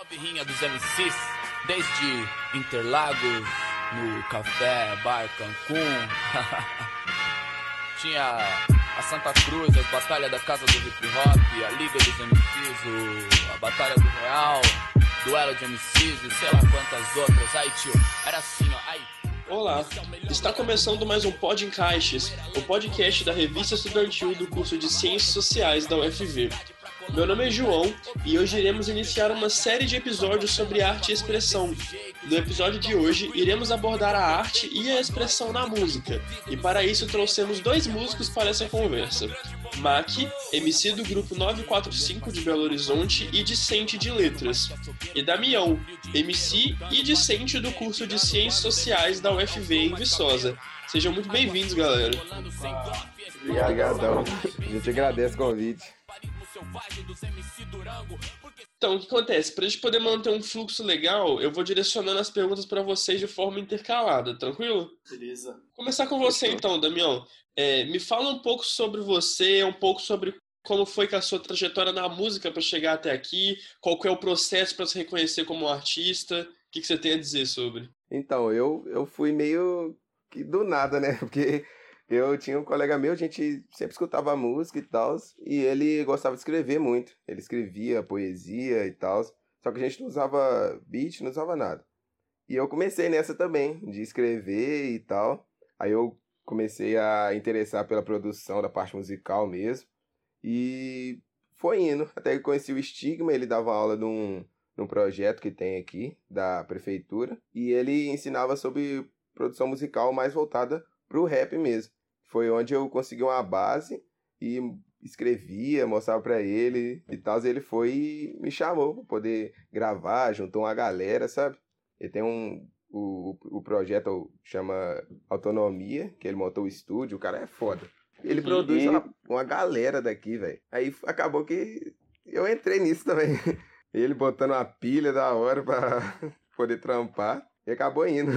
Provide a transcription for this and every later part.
Salve rinha dos MCs, desde Interlagos, no Café, Bar Cancún. Tinha a Santa Cruz, as batalhas da Casa do Hip Hop, a Liga dos MCs, o, a Batalha do Real, duelo de MCs e sei lá quantas outras. Aí, tio, era assim, ó. Aí. Olá, está começando mais um Pod Encaixes, o podcast da revista estudantil do curso de Ciências Sociais da UFV. Meu nome é João e hoje iremos iniciar uma série de episódios sobre arte e expressão. No episódio de hoje, iremos abordar a arte e a expressão na música, e para isso trouxemos dois músicos para essa conversa. Mac, MC do grupo 945 de Belo Horizonte e discente de letras, e Damião, MC e discente do curso de Ciências Sociais da UFV em Viçosa. Sejam muito bem-vindos, galera. Obrigadão. A gente agradece o convite. Então, o que acontece? Para a gente poder manter um fluxo legal, eu vou direcionando as perguntas para vocês de forma intercalada, tranquilo? Beleza. Começar com você então, Damião. É, me fala um pouco sobre você, um pouco sobre como foi que a sua trajetória na música para chegar até aqui, qual que é o processo para se reconhecer como artista, o que, que você tem a dizer sobre? Então, eu, eu fui meio que do nada, né? Porque eu tinha um colega meu, a gente sempre escutava música e tal, e ele gostava de escrever muito. Ele escrevia poesia e tal, só que a gente não usava beat, não usava nada. E eu comecei nessa também, de escrever e tal. Aí eu comecei a interessar pela produção da parte musical mesmo. E foi indo, até que conheci o Estigma, ele dava aula num, num projeto que tem aqui, da prefeitura, e ele ensinava sobre produção musical mais voltada pro rap mesmo. Foi onde eu consegui uma base e escrevia, mostrava para ele e tal. Ele foi e me chamou para poder gravar, juntou uma galera, sabe? Ele tem um. O, o projeto chama Autonomia, que ele montou o estúdio, o cara é foda. Ele produz uma, uma galera daqui, velho. Aí acabou que eu entrei nisso também. Ele botando uma pilha da hora pra poder trampar e acabou indo.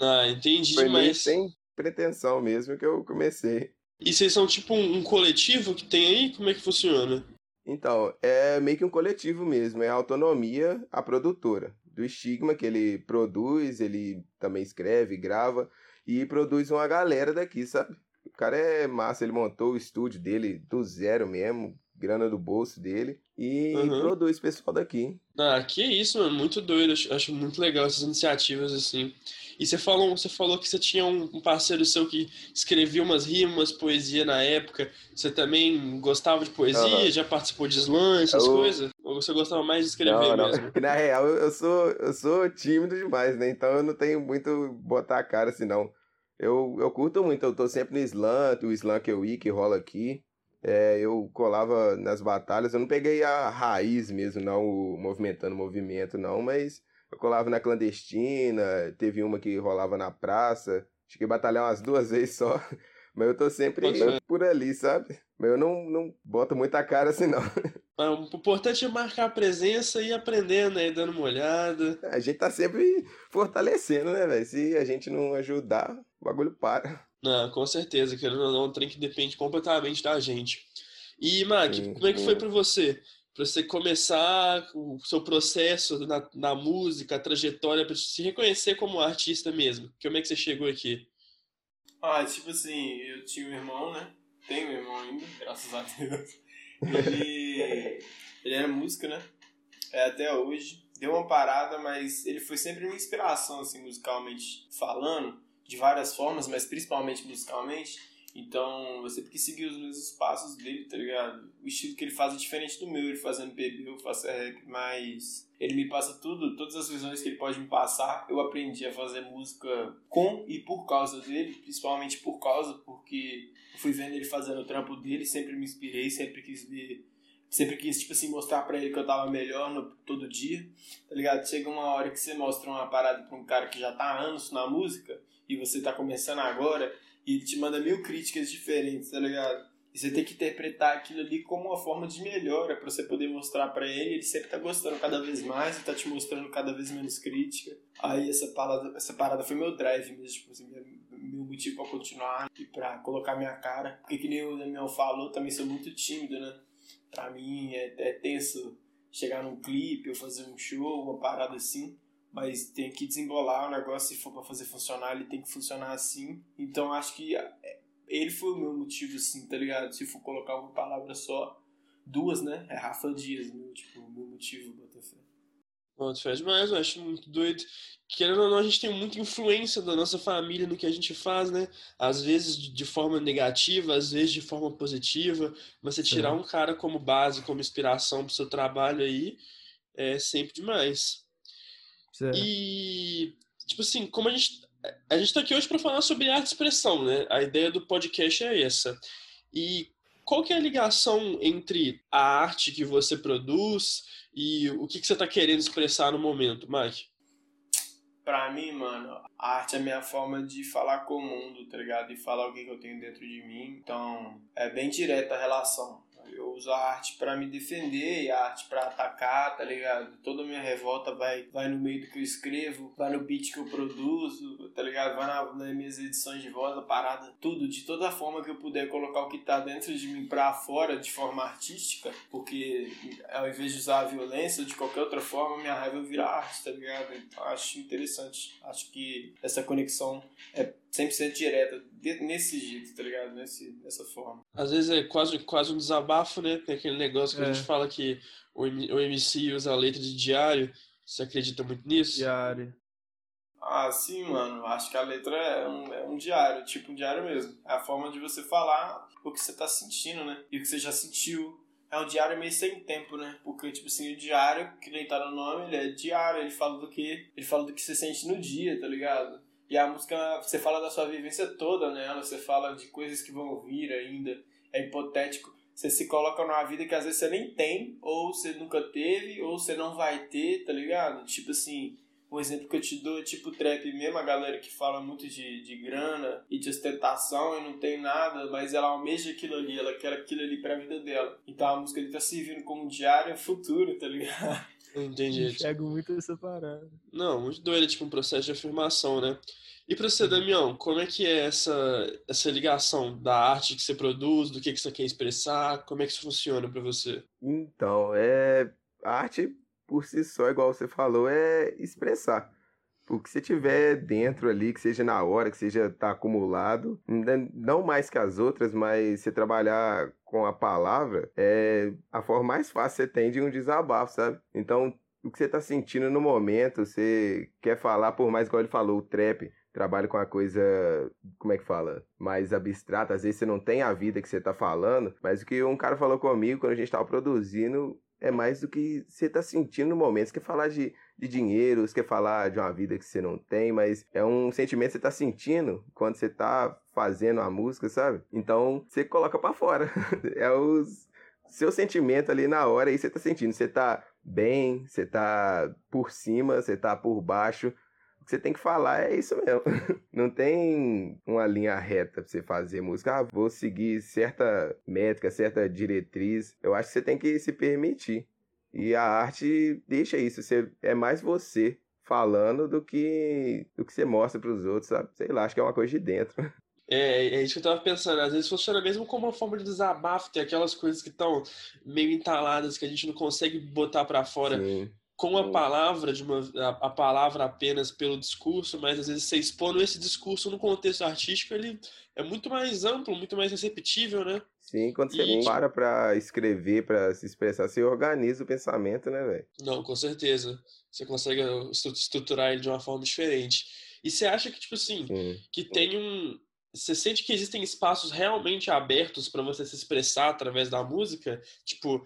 Ah, entendi, Foi mas. sem pretensão mesmo que eu comecei. E vocês são tipo um, coletivo que tem aí? Como é que funciona? Então, é meio que um coletivo mesmo, é a autonomia, a produtora. Do estigma que ele produz, ele também escreve, grava e produz uma galera daqui, sabe? O cara é massa, ele montou o estúdio dele do zero mesmo, grana do bolso dele, e Uhum. produz pessoal daqui. Ah, que isso, mano, muito doido. Acho, acho muito legal essas iniciativas assim. E você falou, você falou que você tinha um parceiro seu que escrevia umas rimas, poesia na época. Você também gostava de poesia? Aham. Já participou de slam, essas Eu- coisas? Ou você gostava mais de escrever não, não. mesmo? Na real, eu eu sou, eu sou tímido demais, né? Então eu não tenho muito botar a cara assim, não. Eu, eu curto muito, eu tô sempre no slam, o slam que eu ia, que rola aqui. É, eu colava nas batalhas, eu não peguei a raiz mesmo, não, o movimentando o movimento, não, mas eu colava na clandestina, teve uma que rolava na praça, cheguei a batalhar umas duas vezes só, mas eu tô sempre ser. por ali, sabe? Mas eu não, não boto muita cara assim, não. Ah, O importante é marcar a presença e ir aprendendo aí, dando uma olhada. A gente tá sempre fortalecendo, né, velho? Se a gente não ajudar, o bagulho para. Ah, com certeza, querendo ou não, é um trem que depende completamente da gente. E, Mac, Sim, como é que sim. foi pra você? Pra você começar o seu processo na, na música, a trajetória, pra se reconhecer como artista mesmo. Como é que você chegou aqui? Ah, tipo assim, eu tinha um irmão, né? Tenho um irmão ainda, graças a Deus. Ele, ele era músico, né? É, até hoje. Deu uma parada, mas ele foi sempre uma inspiração, assim, musicalmente falando, de várias formas, mas principalmente musicalmente. Então, eu sempre quis seguir os mesmos passos dele, tá ligado? O estilo que ele faz é diferente do meu, ele faz MPB, eu faço rap, mas ele me passa tudo, todas as visões que ele pode me passar. Eu aprendi a fazer música com e por causa dele, principalmente por causa, porque eu fui vendo ele fazendo o trampo dele, sempre me inspirei, sempre quis ver, sempre quis, tipo assim, mostrar pra ele que eu tava melhor no, todo dia, tá ligado? Chega uma hora que você mostra uma parada pra um cara que já tá há anos na música, e você tá começando agora, e ele te manda mil críticas diferentes, tá ligado? E você tem que interpretar aquilo ali como uma forma de melhora pra você poder mostrar pra ele. Ele sempre tá gostando cada vez mais e tá te mostrando cada vez menos crítica. Aí essa parada, essa parada foi meu drive mesmo, tipo assim, meu motivo pra continuar e pra colocar minha cara. Porque que nem o Damião falou, também sou muito tímido, né? Pra mim é, é tenso chegar num clipe ou fazer um show, uma parada assim. Mas tem que desembolar o negócio, se for para fazer funcionar, ele tem que funcionar assim. Então acho que é, ele foi o meu motivo, assim, tá ligado? Se for colocar uma palavra só, duas, né? É Rafa Dias, meu, tipo, meu motivo, Botafé. Bom, faz demais, eu acho muito doido. Querendo ou não, a gente tem muita influência da nossa família no que a gente faz, né? Às vezes de forma negativa, às vezes de forma positiva. Mas você tirar um cara como base, como inspiração pro seu trabalho aí, é sempre demais. Certo. E, tipo assim, como a gente. A gente tá aqui hoje para falar sobre arte e expressão, né? A ideia do podcast é essa. E qual que é a ligação entre a arte que você produz e o que, que você está querendo expressar no momento, Mike? Pra mim, mano, a arte é a minha forma de falar com o mundo, tá ligado? E falar o que, que eu tenho dentro de mim. Então, é bem direta a relação. Eu uso a arte para me defender a arte para atacar, tá ligado? Toda a minha revolta vai, vai no meio do que eu escrevo, vai no beat que eu produzo, tá ligado? Vai na, nas minhas edições de voz, a parada, tudo, de toda forma que eu puder colocar o que tá dentro de mim pra fora de forma artística, porque ao invés de usar a violência ou de qualquer outra forma, minha raiva vira arte, tá ligado? Então acho interessante. Acho que essa conexão é 100% direta, nesse jeito, tá ligado? Nesse, dessa forma. Às vezes é quase, quase um desabafo, né? Tem aquele negócio que é. a gente fala que o, o MC usa a letra de diário. Você acredita muito nisso? Diário. Ah, sim, mano. Acho que a letra é um, é um diário, tipo um diário mesmo. É a forma de você falar o que você tá sentindo, né? E o que você já sentiu. É um diário meio sem tempo, né? Porque, tipo assim, o diário, que nem tá no nome, ele é diário, ele fala do que. Ele fala do que você sente no dia, tá ligado? E a música, você fala da sua vivência toda nela, você fala de coisas que vão vir ainda, é hipotético. Você se coloca numa vida que às vezes você nem tem, ou você nunca teve, ou você não vai ter, tá ligado? Tipo assim, um exemplo que eu te dou é tipo trap mesmo, a galera que fala muito de, de grana e de ostentação e não tem nada, mas ela almeja aquilo ali, ela quer aquilo ali pra vida dela. Então a música ali tá servindo como diário futuro, tá ligado? Entendi. Enxergo muito essa parada. Não, muito doido, é tipo um processo de afirmação, né? E para você, Damião, como é que é essa, essa ligação da arte que você produz, do que, que você quer expressar? Como é que isso funciona para você? Então, é a arte por si só, igual você falou, é expressar. O que você tiver dentro ali, que seja na hora, que seja tá acumulado, não mais que as outras, mas você trabalhar com a palavra é a forma mais fácil que você tem de um desabafo, sabe? Então, o que você tá sentindo no momento, você quer falar, por mais igual ele falou, o trap, trabalha com a coisa, como é que fala? Mais abstrata. Às vezes você não tem a vida que você tá falando, mas o que um cara falou comigo quando a gente tava produzindo é mais do que você tá sentindo no momento. Você quer falar de, de dinheiro, você quer falar de uma vida que você não tem, mas é um sentimento que você tá sentindo quando você tá fazendo a música, sabe? Então você coloca para fora. é o seu sentimento ali na hora aí você tá sentindo. Você tá bem, você tá por cima, você tá por baixo o que você tem que falar é isso mesmo. Não tem uma linha reta pra você fazer música. Ah, vou seguir certa métrica, certa diretriz. Eu acho que você tem que se permitir. E a arte deixa isso. Você, é mais você falando do que do que você mostra para os outros, sabe? Sei lá, acho que é uma coisa de dentro. É, é isso que eu tava pensando. Às vezes funciona mesmo como uma forma de desabafo, tem aquelas coisas que estão meio entaladas que a gente não consegue botar para fora. Sim com a palavra de uma a, a, palavra apenas pelo discurso, mas às vezes você expondo esse discurso no contexto artístico, ele é muito mais amplo, muito mais receptível, né? Sim, quando você e... para para escrever, para se expressar, você organiza o pensamento, né, velho? Não, com certeza. Você consegue estruturar ele de uma forma diferente. E você acha que tipo assim, Sim. que tem um você sente que existem espaços realmente abertos para você se expressar através da música? Tipo,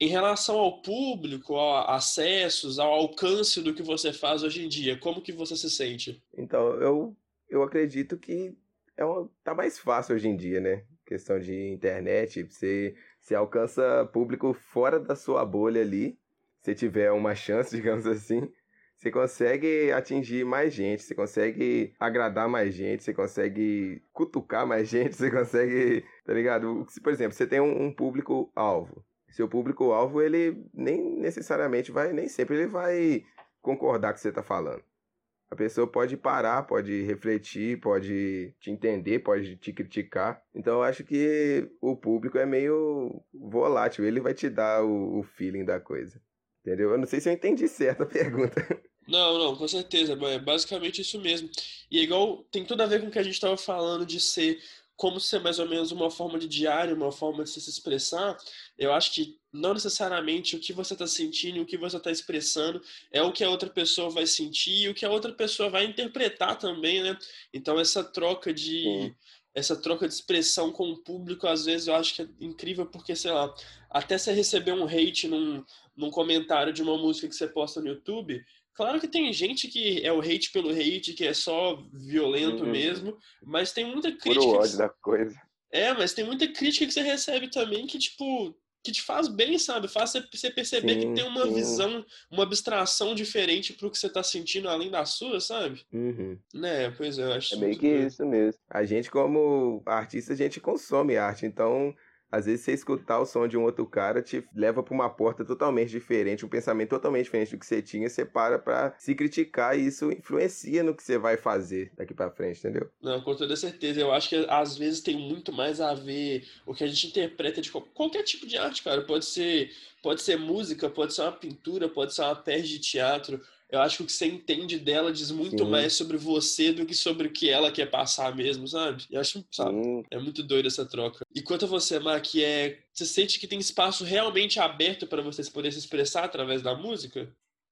em relação ao público, a acessos, ao alcance do que você faz hoje em dia, como que você se sente? Então, eu, eu acredito que é uma, tá mais fácil hoje em dia, né? Questão de internet, você, você alcança público fora da sua bolha ali. Se tiver uma chance, digamos assim, você consegue atingir mais gente, você consegue agradar mais gente, você consegue cutucar mais gente, você consegue, tá ligado? Por exemplo, você tem um, um público-alvo seu público-alvo, ele nem necessariamente vai, nem sempre ele vai concordar com o que você está falando. A pessoa pode parar, pode refletir, pode te entender, pode te criticar. Então eu acho que o público é meio volátil, ele vai te dar o, o feeling da coisa. Entendeu? Eu não sei se eu entendi certo a pergunta. Não, não, com certeza. É basicamente isso mesmo. E é igual tem tudo a ver com o que a gente estava falando de ser como ser mais ou menos uma forma de diário, uma forma de se expressar. Eu acho que não necessariamente o que você está sentindo, o que você está expressando é o que a outra pessoa vai sentir e o que a outra pessoa vai interpretar também, né? Então essa troca de essa troca de expressão com o público, às vezes eu acho que é incrível porque sei lá, até você receber um hate num, num comentário de uma música que você posta no YouTube, Claro que tem gente que é o hate pelo hate, que é só violento uhum. mesmo, mas tem muita crítica. Puro ódio que... da coisa. É, mas tem muita crítica que você recebe também que, tipo, que te faz bem, sabe? Faz você perceber sim, que tem uma sim. visão, uma abstração diferente pro que você tá sentindo além da sua, sabe? Uhum. Né, pois é, eu acho É meio que isso mesmo. A gente, como artista, a gente consome arte, então às vezes você escutar o som de um outro cara te leva para uma porta totalmente diferente, um pensamento totalmente diferente do que você tinha, você para para se criticar e isso influencia no que você vai fazer daqui para frente, entendeu? Não, com toda certeza. Eu acho que às vezes tem muito mais a ver o que a gente interpreta de qualquer tipo de arte, cara. Pode ser, pode ser música, pode ser uma pintura, pode ser uma peça de teatro eu acho que o que você entende dela diz muito Sim. mais sobre você do que sobre o que ela quer passar mesmo, sabe? Eu acho, sabe, é muito doido essa troca. E quanto a você, Mark, é, você sente que tem espaço realmente aberto para você poder se expressar através da música?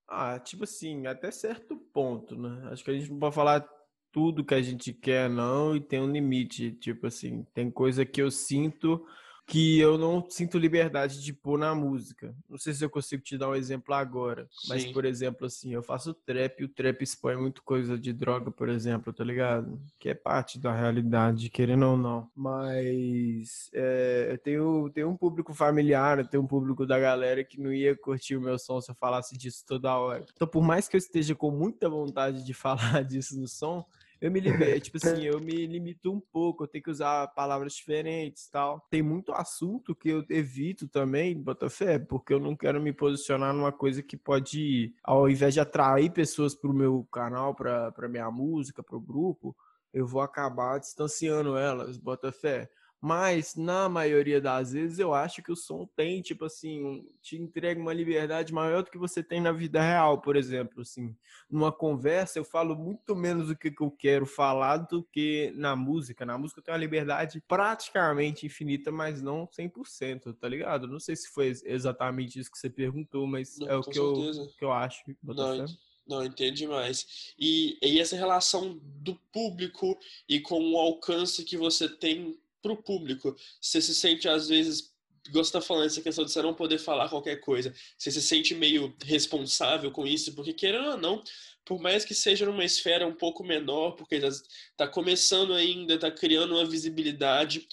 Ah, tipo assim, até certo ponto, né? Acho que a gente não pode falar tudo que a gente quer, não, e tem um limite. Tipo assim, tem coisa que eu sinto que eu não sinto liberdade de pôr na música. Não sei se eu consigo te dar um exemplo agora, mas por exemplo, assim, eu faço trap e o trap expõe muito coisa de droga, por exemplo, tá ligado? Que é parte da realidade, querendo ou não. Mas é, eu tenho, tenho um público familiar, eu tenho um público da galera que não ia curtir o meu som se eu falasse disso toda hora. Então, por mais que eu esteja com muita vontade de falar disso no som, eu me limito, tipo assim, eu me limito um pouco, eu tenho que usar palavras diferentes tal. Tem muito assunto que eu evito também, Botafé, porque eu não quero me posicionar numa coisa que pode, ao invés de atrair pessoas pro meu canal, pra, pra minha música, pro grupo, eu vou acabar distanciando elas, Botafé. Mas, na maioria das vezes, eu acho que o som tem, tipo assim, te entrega uma liberdade maior do que você tem na vida real, por exemplo. Assim, numa conversa, eu falo muito menos do que eu quero falar do que na música. Na música eu tenho uma liberdade praticamente infinita, mas não 100%, tá ligado? Não sei se foi exatamente isso que você perguntou, mas não, é o que eu, que eu acho. Não, não, mais. E, e essa relação do público e com o alcance que você tem para o público. Você se sente, às vezes, gosta tá falando essa questão de você não poder falar qualquer coisa. Você se sente meio responsável com isso, porque querendo ou não, por mais que seja numa esfera um pouco menor, porque está começando ainda, está criando uma visibilidade,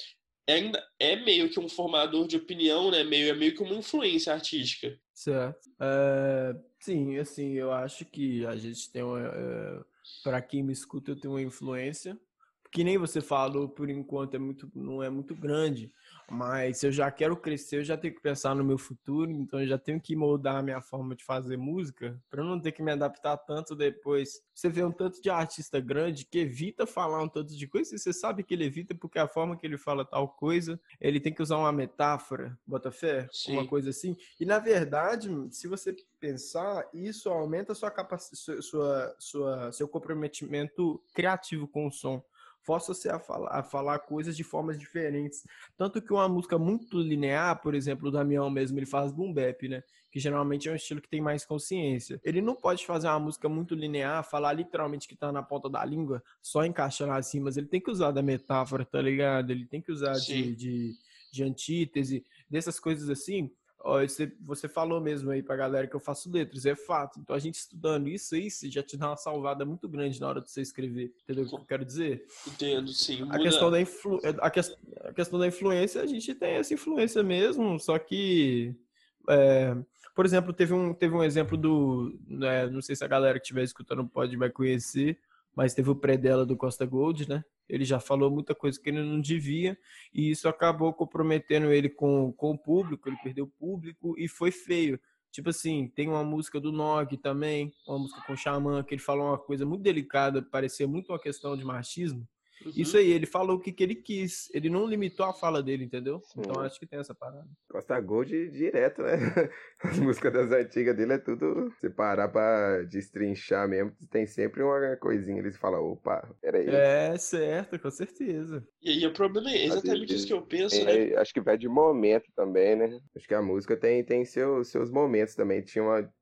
ainda é meio que um formador de opinião, né? Meio, é meio que uma influência artística. Certo. É, sim, assim, eu acho que a gente tem uma. É, para quem me escuta, eu tenho uma influência que nem você falou, por enquanto é muito, não é muito grande, mas se eu já quero crescer, eu já tenho que pensar no meu futuro, então eu já tenho que moldar a minha forma de fazer música para não ter que me adaptar tanto depois. Você vê um tanto de artista grande que evita falar um tanto de coisa, e você sabe que ele evita porque a forma que ele fala tal coisa, ele tem que usar uma metáfora, bota fé, Sim. uma coisa assim. E na verdade, se você pensar, isso aumenta sua capacidade, sua, sua, seu comprometimento criativo com o som força você a falar, a falar coisas de formas diferentes. Tanto que uma música muito linear, por exemplo, o Damião mesmo, ele faz boom bap, né? Que geralmente é um estilo que tem mais consciência. Ele não pode fazer uma música muito linear, falar literalmente que tá na ponta da língua, só encaixando assim, mas ele tem que usar da metáfora, tá ligado? Ele tem que usar de, de, de antítese, dessas coisas assim, você, você falou mesmo aí pra galera que eu faço letras, é fato. Então a gente estudando isso aí, já te dá uma salvada muito grande na hora de você escrever. Entendeu o que eu quero dizer? Entendo, sim. Muda... A, questão da influ... a, que... a questão da influência, a gente tem essa influência mesmo, só que. É... Por exemplo, teve um, teve um exemplo do. Né, não sei se a galera que estiver escutando pode vai conhecer, mas teve o pré dela do Costa Gold, né? Ele já falou muita coisa que ele não devia, e isso acabou comprometendo ele com, com o público, ele perdeu o público e foi feio. Tipo assim, tem uma música do Nog também, uma música com o Xamã, que ele falou uma coisa muito delicada, parecia muito uma questão de machismo, Uhum. Isso aí, ele falou o que, que ele quis. Ele não limitou a fala dele, entendeu? Sim. Então acho que tem essa parada. Costa Gold direto, né? As músicas das antigas dele é tudo. Se parar pra destrinchar mesmo, tem sempre uma coisinha. Eles falam, opa, peraí. É, certo, com certeza. E aí o problema é exatamente vezes isso que eu penso, Tem- né? acho que vai de momento também, né? Acho que a música tem, tem seu, seus momentos também. Tinha uma.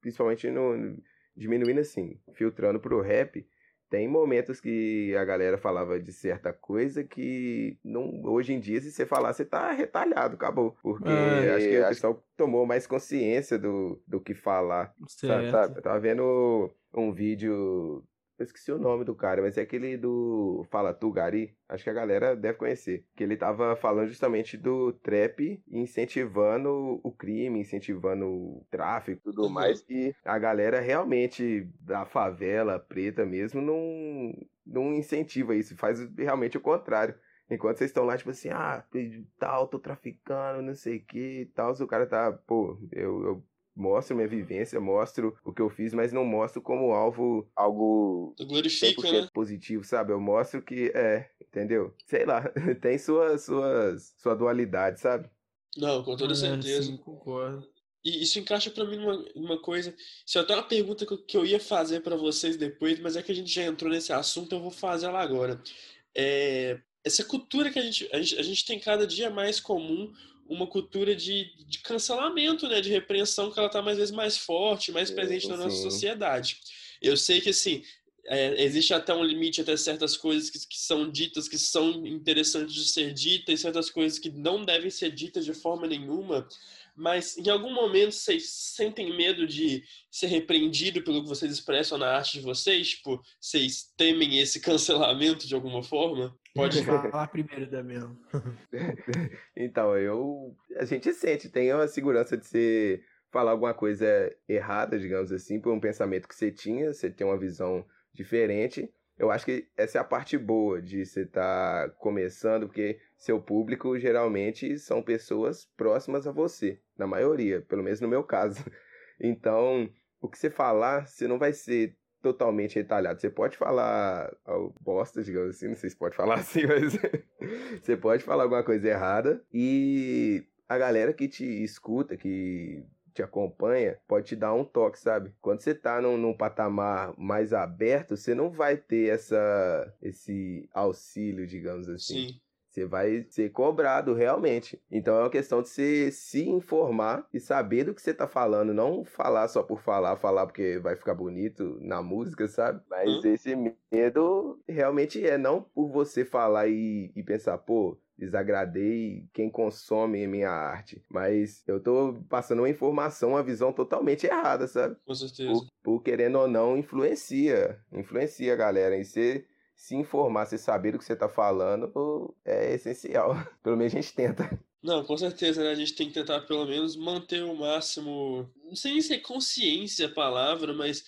Principalmente no. Diminuindo assim, filtrando pro rap. Tem momentos que a galera falava de certa coisa que não, hoje em dia, se você falar, você tá retalhado, acabou. Porque É, acho que o pessoal tomou mais consciência do, do que falar. Sabe, Certo. sabe? Eu tava vendo um vídeo. Eu esqueci o nome do cara, mas é aquele do Fala Tu Gari. Acho que a galera deve conhecer. Que ele tava falando justamente do trap incentivando o crime, incentivando o tráfico e tudo Uhum. mais. E a galera realmente da favela preta mesmo não, não incentiva isso. Faz realmente o contrário. Enquanto vocês estão lá, tipo assim, ah, tal, tô traficando, não sei o que e tal. O cara tá, pô, eu, eu mostro minha vivência, mostro o que eu fiz, mas não mostro como alvo, algo Glorifica, 100% né? positivo, sabe? Eu mostro que é, entendeu? Sei lá, tem suas, suas, sua dualidade, sabe? Não, com toda É, certeza. Sim, concordo. E isso encaixa pra mim numa, numa coisa. Isso é até uma pergunta que eu, que eu ia fazer pra vocês depois, mas é que a gente já entrou nesse assunto, eu vou fazer ela agora. É, essa cultura que a gente, a gente, a gente tem cada dia mais comum uma cultura de, de cancelamento, né? De repreensão que ela tá mais vezes mais forte, mais Sim, presente na nossa sim. sociedade. Eu sei que assim. é, existe até um limite até certas coisas que, que são ditas que são interessantes de ser ditas e certas coisas que não devem ser ditas de forma nenhuma mas em algum momento vocês sentem medo de ser repreendido pelo que vocês expressam na arte de vocês? Tipo, vocês temem esse cancelamento de alguma forma? Pode falar primeiro, Damião. Então, eu. A gente sente, tem a segurança de você falar alguma coisa errada, digamos assim, por um pensamento que você tinha, você tem uma visão diferente. Eu acho que essa é a parte boa de você estar começando, porque seu público geralmente são pessoas próximas a você, na maioria, pelo menos no meu caso. Então, o que você falar, você não vai ser totalmente retalhado. Você pode falar ó, bosta, digamos assim, não sei se pode falar assim, mas você pode falar alguma coisa errada e a galera que te escuta, que te acompanha, pode te dar um toque, sabe? Quando você tá num, num patamar mais aberto, você não vai ter essa esse auxílio, digamos assim. Sim. Você vai ser cobrado realmente. Então é uma questão de você se informar e saber do que você tá falando. Não falar só por falar, falar porque vai ficar bonito na música, sabe? Mas Hum. esse medo realmente é não por você falar e, e pensar, pô, desagradei quem consome minha arte. Mas eu tô passando uma informação, uma visão totalmente errada, sabe? Com certeza. por, por querendo ou não, influencia. Influencia a galera. E você se informar, você saber do que você tá falando, é essencial. Pelo menos a gente tenta. Não, com certeza, né? A gente tem que tentar pelo menos manter o máximo. Não sei nem se é consciência a palavra, mas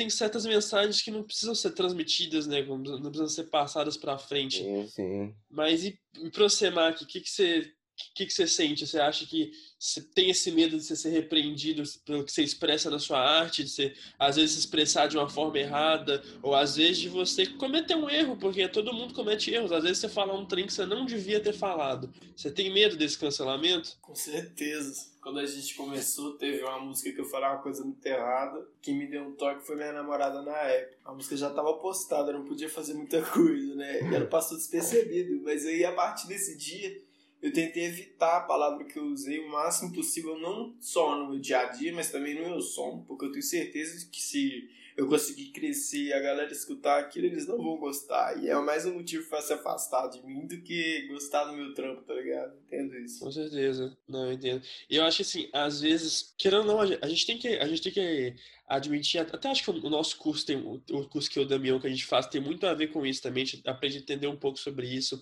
tem certas mensagens que não precisam ser transmitidas, né? Não precisam ser passadas pra frente. Sim, sim. Mas e, e pra você, Mark, o que, que você. O que, que você sente? Você acha que você tem esse medo de você ser repreendido pelo que você expressa na sua arte, de você às vezes se expressar de uma forma errada, ou às vezes de você cometer um erro, porque todo mundo comete erros. Às vezes você fala um trem que você não devia ter falado. Você tem medo desse cancelamento? Com certeza. Quando a gente começou, teve uma música que eu falei uma coisa muito errada. Quem me deu um toque foi minha namorada na época. A música já estava postada, eu não podia fazer muita coisa, né? E ela passou despercebido. Mas aí, a partir desse dia, eu tentei evitar a palavra que eu usei o máximo possível, não só no meu dia a dia, mas também no meu som, porque eu tenho certeza que se eu conseguir crescer e a galera escutar aquilo, eles não vão gostar. E é mais um motivo pra se afastar de mim do que gostar do meu trampo, tá ligado? Entendo isso. Com certeza. Não, eu entendo. E eu acho que assim, às vezes, querendo ou não, a gente- tem que, a gente tem que admitir, até acho que o nosso curso tem, o curso que o Damião que a gente faz tem muito a ver com isso também, a gente aprende a entender um pouco sobre isso,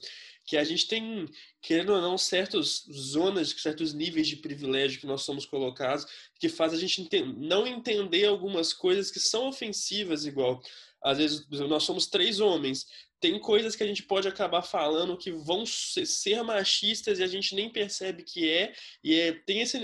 que a gente tem, querendo ou não, certas zonas, certos níveis de privilégio que nós somos colocados, que faz a gente não entender algumas coisas que são ofensivas igual. às vezes nós somos três homens, tem coisas que a gente pode acabar falando que vão ser machistas e a gente nem percebe que é, e é, tem esse,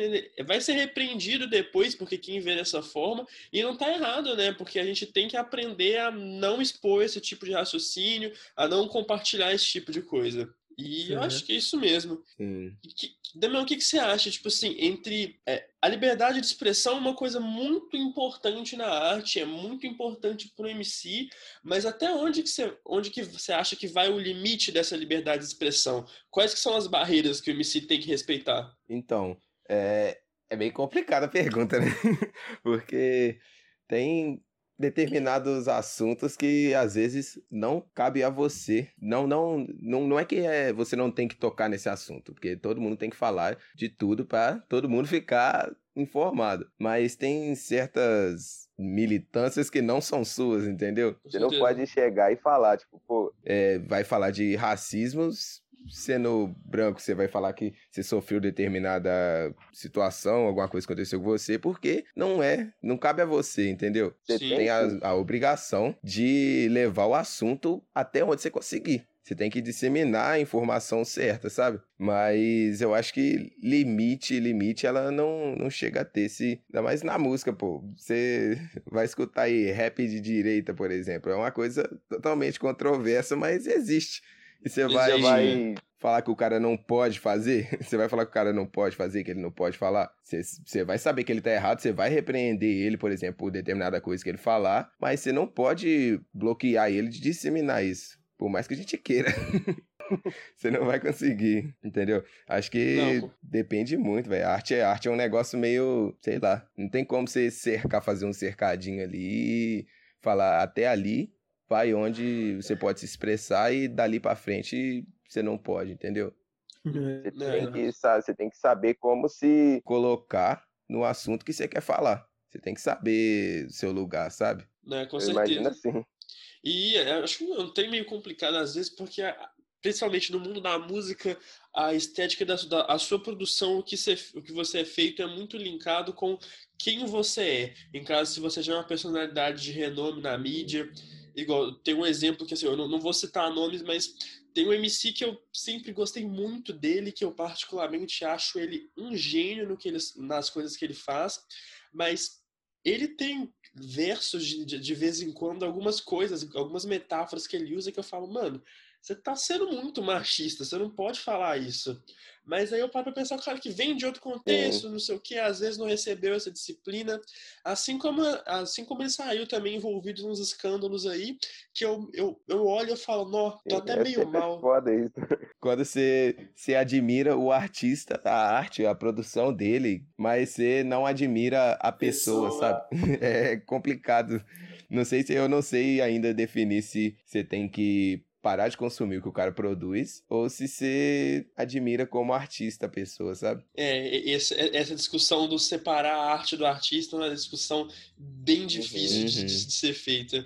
vai ser repreendido depois, porque quem vê dessa forma, e não tá errado, né? Porque a gente tem que aprender a não expor esse tipo de raciocínio, a não compartilhar esse tipo de coisa. E Sim. eu acho que é isso mesmo. Sim. Que, Damião, o que, que você acha, tipo assim, entre é, a liberdade de expressão é uma coisa muito importante na arte, é muito importante para o MC, mas até onde que, você, onde que você acha que vai o limite dessa liberdade de expressão? Quais que são as barreiras que o MC tem que respeitar? Então, é, é bem complicada a pergunta, né? Porque tem determinados assuntos que às vezes não cabe a você. Não, não, não, não é que é, você não tem que tocar nesse assunto, porque todo mundo tem que falar de tudo para todo mundo ficar informado. Mas tem certas militâncias que não são suas, entendeu? Você não pode chegar e falar, tipo, pô, é, vai falar de racismos sendo branco, você vai falar que você sofreu determinada situação, alguma coisa aconteceu com você, porque não é, não cabe a você, entendeu? Você Sim. tem a, a obrigação de levar o assunto até onde você conseguir. Você tem que disseminar a informação certa, sabe? Mas eu acho que limite, limite, ela não, não chega a ter. Se, ainda mais na música, pô. Você vai escutar aí rap de direita, por exemplo. É uma coisa totalmente controversa, mas existe. E você vai, vai falar que o cara não pode fazer? Você vai falar que o cara não pode fazer, que ele não pode falar? Você, você vai saber que ele tá errado, você vai repreender ele, por exemplo, por determinada coisa que ele falar, mas você não pode bloquear ele de disseminar isso. Por mais que a gente queira. você não vai conseguir, entendeu? Acho que não. depende muito, velho. Arte é arte é um negócio meio, sei lá, não tem como você cercar, fazer um cercadinho ali e falar até ali vai onde você pode se expressar e dali para frente você não pode, entendeu? Você tem, que, você tem que saber como se colocar no assunto que você quer falar. Você tem que saber seu lugar, sabe? É, com certeza. Imagina assim. E é, acho que não tem meio complicado às vezes, porque principalmente no mundo da música, a estética da, da a sua produção, o que, você, o que você é feito é muito linkado com quem você é. Em caso se você já é uma personalidade de renome na mídia, igual, tem um exemplo que assim, eu não, não vou citar nomes, mas tem um MC que eu sempre gostei muito dele, que eu particularmente acho ele um gênio no que ele, nas coisas que ele faz, mas ele tem versos de, de, de vez em quando, algumas coisas, algumas metáforas que ele usa que eu falo, mano, você tá sendo muito machista, você não pode falar isso. Mas aí eu paro pra pensar, o cara que vem de outro contexto, não sei o que, às vezes não recebeu essa disciplina. Assim como, assim como ele saiu também envolvido nos escândalos aí, que eu, eu, eu olho e falo, nó, tô até é meio mal. Foda isso. Quando você, você admira o artista, a arte, a produção dele, mas você não admira a pessoa, pessoa. sabe? É complicado. Não sei se eu não sei ainda definir se você tem que parar de consumir o que o cara produz, ou se você admira como artista a pessoa, sabe? É, essa discussão do separar a arte do artista é uma discussão bem difícil uhum. de, de, ser feita.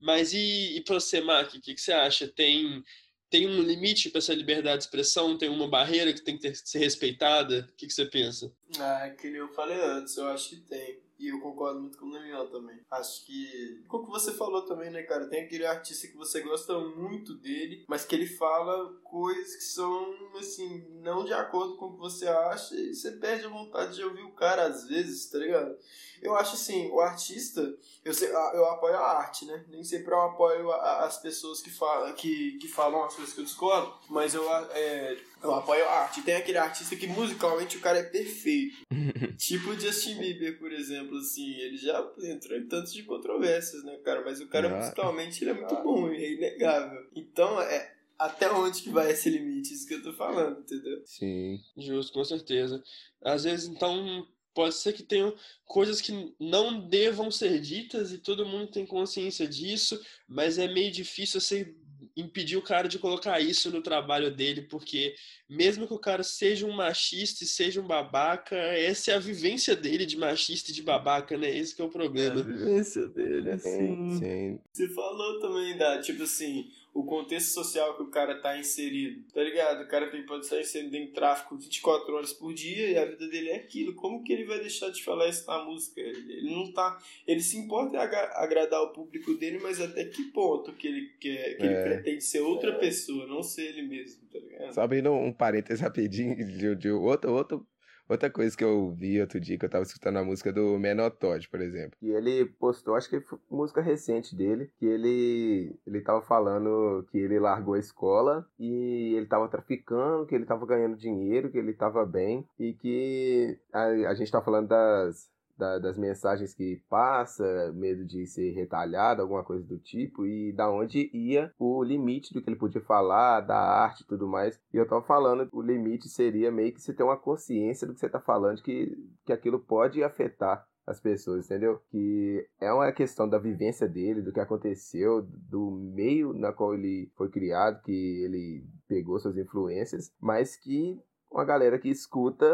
Mas e, e pra você, Mark, o que, que você acha? Tem, tem um limite para essa liberdade de expressão? Tem uma barreira que tem que ter, ser respeitada? O que, que você pensa? Ah, que eu falei antes, eu acho que tem. E eu concordo muito com o Daniel também. Acho que. Com o que você falou também, né, cara? Tem aquele artista que você gosta muito dele, mas que ele fala coisas que são, assim, não de acordo com o que você acha e você perde a vontade de ouvir o cara às vezes, tá ligado? Eu acho assim, o artista, eu, sei, eu apoio a arte, né? Nem sempre eu apoio as pessoas que falam, que, que falam as coisas que eu discordo, mas eu, é, eu apoio a arte. Tem aquele artista que musicalmente o cara é perfeito. tipo Justin Bieber, por exemplo, assim. Ele já entrou em tantos de controvérsias, né, cara? Mas o cara ah. musicalmente ele é muito bom, é inegável. Então, é, até onde que vai esse limite? Isso que eu tô falando, entendeu? Sim. Justo, com certeza. Às vezes, então, pode ser que tenham coisas que não devam ser ditas e todo mundo tem consciência disso, mas é meio difícil você impedir o cara de colocar isso no trabalho dele, porque mesmo que o cara seja um machista e seja um babaca, essa é a vivência dele de machista e de babaca, né? Esse é o problema. É a vivência dele, assim. Sim. Você falou também da, tipo assim, o contexto social que o cara tá inserido, tá ligado? O cara tem, pode estar inserido em tráfico 24 horas por dia e a vida dele é aquilo. Como que ele vai deixar de falar isso na música? Ele, não tá. Ele se importa em agradar o público dele, mas até que ponto que ele quer, que é. ele pretende ser outra pessoa, não ser ele mesmo, tá ligado? Só abrindo um parênteses rapidinho de, de outro, outro Outra coisa que eu vi outro dia, que eu tava escutando a música do Menor Todd, por exemplo. E ele postou, acho que foi música recente dele, que ele, ele tava falando que ele largou a escola e ele tava traficando, que ele tava ganhando dinheiro, que ele tava bem e que a, a gente tá falando das, da, das mensagens que passa, medo de ser retalhado, alguma coisa do tipo, e da onde ia o limite do que ele podia falar, da arte e tudo mais. E eu tava falando, o limite seria meio que você ter uma consciência do que você tá falando, que, que aquilo pode afetar as pessoas, entendeu? Que é uma questão da vivência dele, do que aconteceu, do meio na qual ele foi criado, que ele pegou suas influências, mas que uma galera que escuta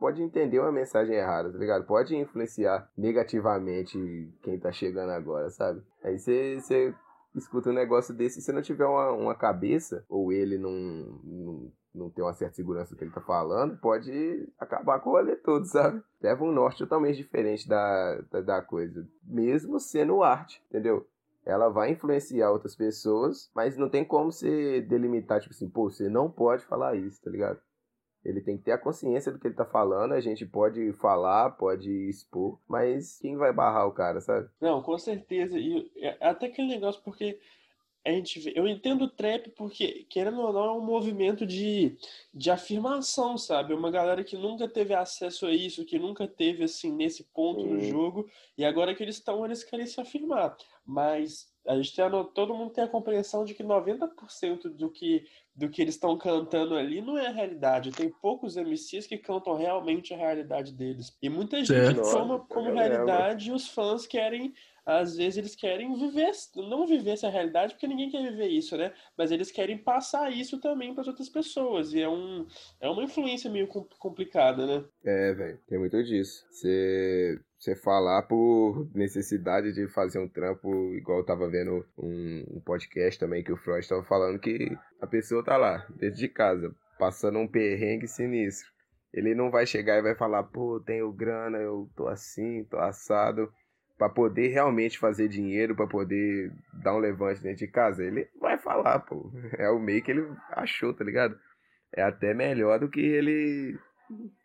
pode entender uma mensagem errada, tá ligado? Pode influenciar negativamente quem tá chegando agora, sabe? Aí você escuta um negócio desse, se não tiver uma, uma cabeça, ou ele não, não, não tem uma certa segurança do que ele tá falando, pode acabar com o rolê todo, sabe? Leva um norte totalmente diferente da, da, da coisa, mesmo sendo arte, entendeu? ela vai influenciar outras pessoas, mas não tem como você delimitar, tipo assim, pô, você não pode falar isso, tá ligado? Ele tem que ter a consciência do que ele tá falando. A gente pode falar, pode expor, mas quem vai barrar o cara, sabe? Não, com certeza. E é, até aquele negócio, porque a gente vê, eu entendo o trap porque, querendo ou não, é um movimento de, de afirmação, sabe? Uma galera que nunca teve acesso a isso, que nunca teve, assim, nesse ponto no jogo, e agora que eles estão, eles querem se afirmar. Mas a gente tem a, todo mundo tem a compreensão de que 90% do que do que eles estão cantando ali não é a realidade. Tem poucos MCs que cantam realmente a realidade deles. E muita gente certo. toma como realidade e os fãs querem às vezes eles querem viver, não viver essa realidade, porque ninguém quer viver isso, né? Mas eles querem passar isso também para as outras pessoas. E é, um, é uma influência meio complicada, né? É, velho, tem muito disso. Você você falar por necessidade de fazer um trampo, igual eu tava vendo um, um podcast também que o Freud tava falando que a pessoa tá lá, dentro de casa, passando um perrengue sinistro. Ele não vai chegar e vai falar, pô, tenho grana, eu tô assim, tô assado para poder realmente fazer dinheiro, para poder dar um levante dentro de casa, ele vai falar, pô. É o meio que ele achou, tá ligado? É até melhor do que ele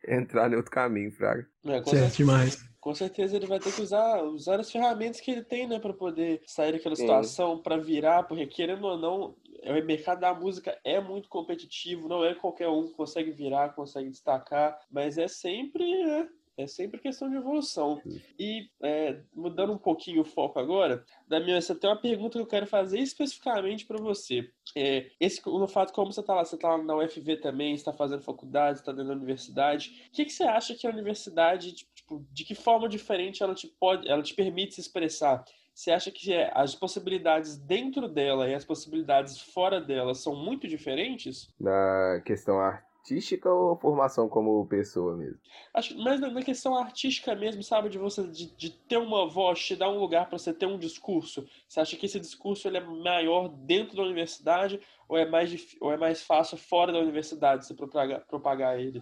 entrar em outro caminho, fraga. É, certo certeza, demais. Com certeza ele vai ter que usar, usar as ferramentas que ele tem, né, para poder sair daquela situação, para virar, porque querendo ou não, o mercado da música é muito competitivo, não é qualquer um que consegue virar, consegue destacar, mas é sempre, né, é sempre questão de evolução. E é, mudando um pouquinho o foco agora, Damião, você tem uma pergunta que eu quero fazer especificamente para você. É, esse, no fato como você está lá, você está lá na UFV também, está fazendo faculdade, está dentro da universidade. O que, que você acha que a universidade, tipo, de que forma diferente ela te pode, ela te permite se expressar? Você acha que é, as possibilidades dentro dela e as possibilidades fora dela são muito diferentes? Na questão artística artística ou formação como pessoa mesmo? Acho, mas na questão artística mesmo, sabe, de você de, de ter uma voz, te dar um lugar para você ter um discurso. Você acha que esse discurso ele é maior dentro da universidade ou é mais ou é mais fácil fora da universidade você propagar, propagar ele?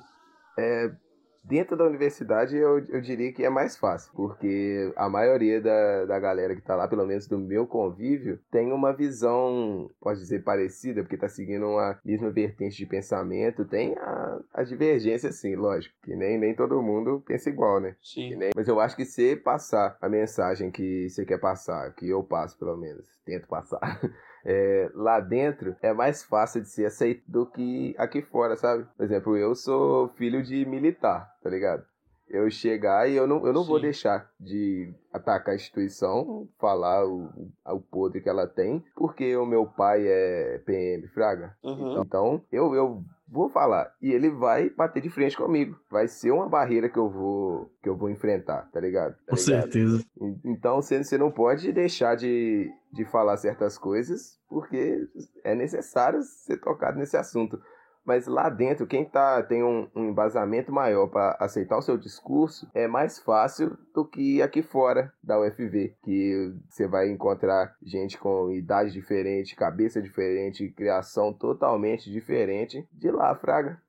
É, Dentro da universidade, eu, eu diria que é mais fácil, porque a maioria da, da galera que tá lá, pelo menos do meu convívio, tem uma visão, pode dizer, parecida, porque tá seguindo uma mesma vertente de pensamento. Tem a, a divergência, sim, lógico, que nem, nem todo mundo pensa igual, né? Sim. Nem, mas eu acho que se passar a mensagem que você quer passar, que eu passo, pelo menos, tento passar. é, lá dentro é mais fácil de ser aceito do que aqui fora, sabe? Por exemplo, eu sou filho de militar, tá ligado? Eu chegar e eu não, eu não vou deixar de atacar a instituição, falar o, o podre que ela tem, porque o meu pai é PM, Fraga. Uhum. Então, eu, eu vou falar e ele vai bater de frente comigo. Vai ser uma barreira que eu vou que eu vou enfrentar, tá ligado? Tá Com ligado? certeza. Então você, você não pode deixar de, de falar certas coisas porque é necessário ser tocado nesse assunto. Mas lá dentro, quem tá, tem um, um embasamento maior para aceitar o seu discurso é mais fácil do que aqui fora da UFV, que você vai encontrar gente com idade diferente, cabeça diferente, criação totalmente diferente de lá, Fraga.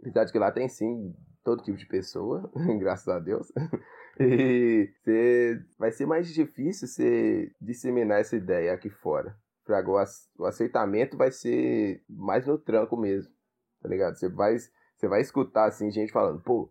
Apesar de que lá tem sim todo tipo de pessoa, graças a Deus. E cê, vai ser mais difícil você disseminar essa ideia aqui fora. Fraga, o aceitamento vai ser mais no tranco mesmo, tá ligado? Você vai, você vai escutar assim, gente falando, pô,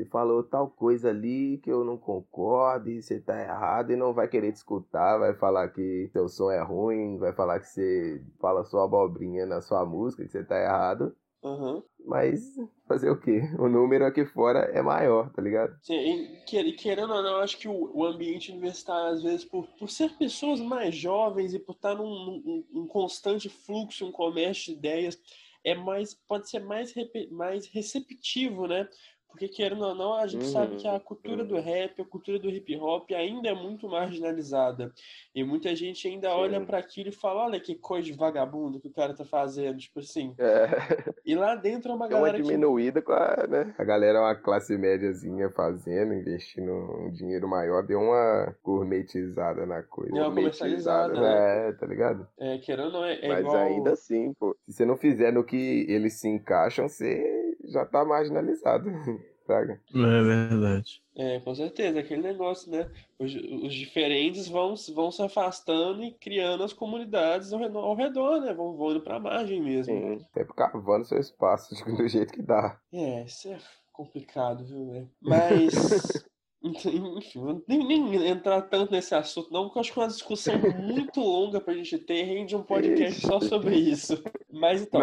você falou tal coisa ali que eu não concordo e você tá errado e não vai querer te escutar, vai falar que seu som é ruim, vai falar que você fala sua abobrinha na sua música, que você tá errado. Uhum. Mas fazer o quê? O número aqui fora é maior, tá ligado? Sim, e querendo ou não, eu acho que o, ambiente universitário, às vezes, por, por ser pessoas mais jovens e por estar num, num, num constante fluxo, um comércio de ideias, é mais, pode ser mais, mais receptivo, né? Porque, querendo ou não, a gente uhum, sabe que a cultura do rap, a cultura do hip hop ainda é muito marginalizada. E muita gente ainda Sim. olha para aquilo e fala: olha que coisa de vagabundo que o cara tá fazendo. Tipo assim. É. E lá dentro é uma galera. É uma diminuída que... com a. Né? A galera é uma classe médiazinha fazendo, investindo um dinheiro maior, deu uma gourmetizada na coisa. Deu uma comercializada, né? É, tá ligado? É, querendo ou não, é, é Mas igual... ainda assim, pô. Se você não fizer no que eles se encaixam, você já tá marginalizado. Saca? É verdade. É, com certeza, aquele negócio, né? Os, os diferentes vão, vão se afastando e criando as comunidades ao redor, ao redor né? Vão, vão indo pra margem mesmo. Sim, sempre cavando seu espaço do jeito que dá. É, isso é complicado, viu, né? Mas. Enfim, nem, nem entrar tanto nesse assunto, não, porque eu acho que é uma discussão muito longa pra gente ter, rende um podcast só sobre isso. Mas então,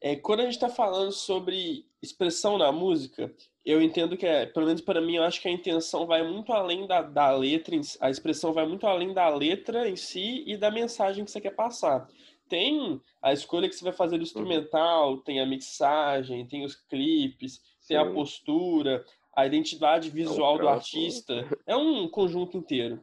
é, quando a gente tá falando sobre expressão na música, eu entendo que, é, pelo menos para mim, eu acho que a intenção vai muito além da, da letra, a expressão vai muito além da letra em si e da mensagem que você quer passar. Tem a escolha que você vai fazer do instrumental, tem a mixagem, tem os clipes, tem a postura, a identidade visual é do artista. É um conjunto inteiro.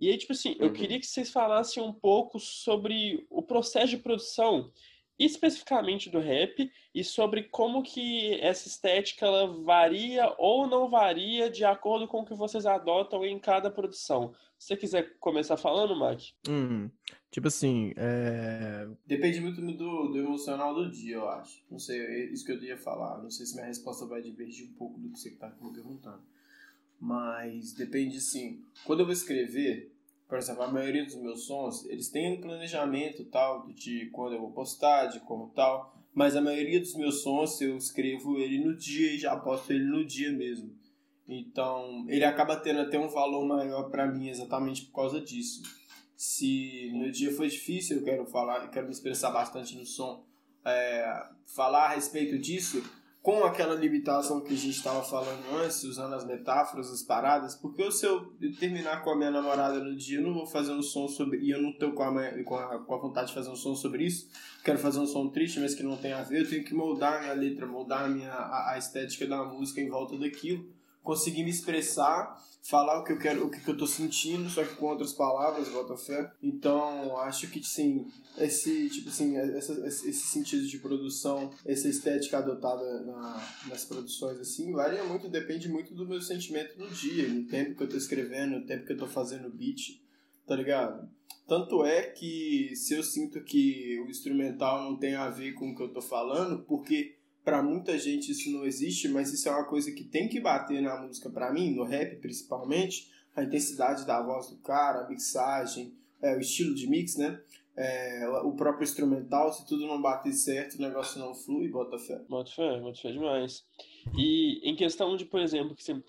E aí, tipo assim, uhum. eu queria que vocês falassem um pouco sobre o processo de produção, especificamente do rap, e sobre como que essa estética ela varia ou não varia de acordo com o que vocês adotam em cada produção. Se você quiser começar falando, Mac. Hum, tipo assim, é... Depende muito do, do emocional do dia, eu acho. Não sei, é isso que eu ia falar. Não sei se minha resposta vai divergir um pouco do que você está me perguntando. Mas depende, sim. Quando eu vou escrever, por exemplo, a maioria dos meus sons, eles têm um planejamento tal, de quando eu vou postar, de como tal. Mas a maioria dos meus sons, eu escrevo ele no dia e já posto ele no dia mesmo. Então, ele acaba tendo até um valor maior para mim exatamente por causa disso. Se no dia foi difícil, eu quero falar, eu quero me expressar bastante no som, é, falar a respeito disso, com aquela limitação que a gente estava falando antes, usando as metáforas, as paradas, porque se eu terminar com a minha namorada no dia, eu não vou fazer um som sobre. E eu não estou com a, com, a, com a vontade de fazer um som sobre isso, quero fazer um som triste, mas que não tem a ver, eu tenho que moldar a minha letra, moldar a, minha, a, a estética da música em volta daquilo conseguir me expressar, falar o que eu quero, o que eu tô sentindo, só que com outras palavras, bota fé. Então, acho que sim, esse tipo assim, essa, esse sentido de produção, essa estética adotada na, nas produções assim, varia muito, depende muito do meu sentimento no dia, no tempo que eu tô escrevendo, no tempo que eu tô fazendo o beat, tá ligado? Tanto é que se eu sinto que o instrumental não tem a ver com o que eu tô falando, porque para muita gente isso não existe, mas isso é uma coisa que tem que bater na música para mim, no rap principalmente, a intensidade da voz do cara, a mixagem, é, o estilo de mix, né? É, o próprio instrumental, se tudo não bater certo, o negócio não flui, bota fé. Bota fé, bota fé demais. E em questão de, por exemplo, que você,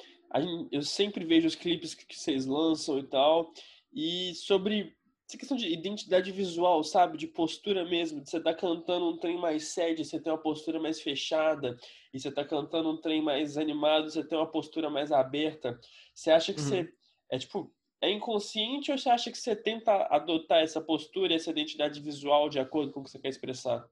eu sempre vejo os clipes que vocês lançam e tal, e sobre essa questão de identidade visual, sabe? De postura mesmo. De você tá cantando um trem mais sério, você tem uma postura mais fechada. E você tá cantando um trem mais animado, você tem uma postura mais aberta. Você acha que uhum. você. É tipo. É inconsciente ou você acha que você tenta adotar essa postura, essa identidade visual de acordo com o que você quer expressar?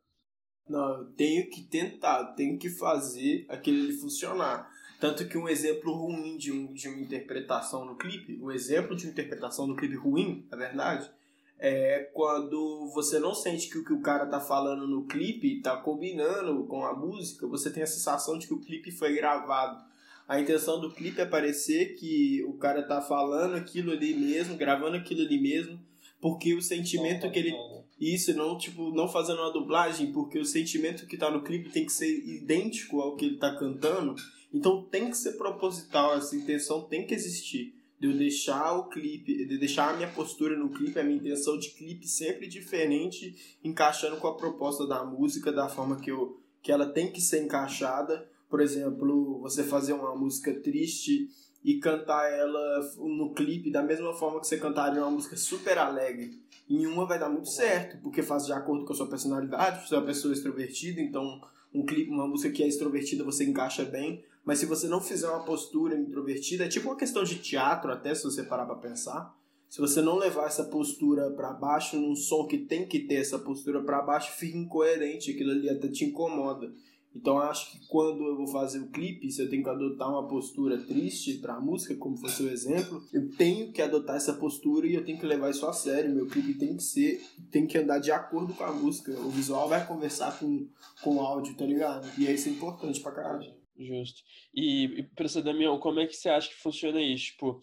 Não, eu tenho que tentar, tenho que fazer aquele funcionar. Tanto que um exemplo ruim de, um, de uma interpretação no clipe, um exemplo de uma interpretação no clipe ruim, na verdade, é quando você não sente que o que o cara tá falando no clipe tá combinando com a música, você tem a sensação de que o clipe foi gravado. A intenção do clipe é parecer que o cara tá falando aquilo ali mesmo, gravando aquilo ali mesmo, porque o sentimento que ele isso não tipo não fazendo uma dublagem, porque o sentimento que tá no clipe tem que ser idêntico ao que ele tá cantando. Então tem que ser proposital, essa intenção tem que existir de eu deixar o clipe, de deixar a minha postura no clipe, a minha intenção de clipe sempre diferente, encaixando com a proposta da música, da forma que, eu, que ela tem que ser encaixada. Por exemplo, você fazer uma música triste e cantar ela no clipe da mesma forma que você cantaria uma música super alegre. Em uma vai dar muito certo, porque faz de acordo com a sua personalidade, você é uma pessoa extrovertida, então um clipe, uma música que é extrovertida você encaixa bem. Mas se você não fizer uma postura introvertida, é tipo uma questão de teatro, até se você parar pra pensar. Se você não levar essa postura para baixo num som que tem que ter essa postura para baixo, fica incoerente, aquilo ali até te incomoda. Então acho que quando eu vou fazer o clipe, se eu tenho que adotar uma postura triste para a música, como foi seu exemplo, eu tenho que adotar essa postura e eu tenho que levar isso a sério. Meu clipe tem que ser, tem que andar de acordo com a música. O visual vai conversar com, com o áudio, tá ligado? E isso é importante pra caralho. Justo. E, e para você, Damião, como é que você acha que funciona isso? Tipo,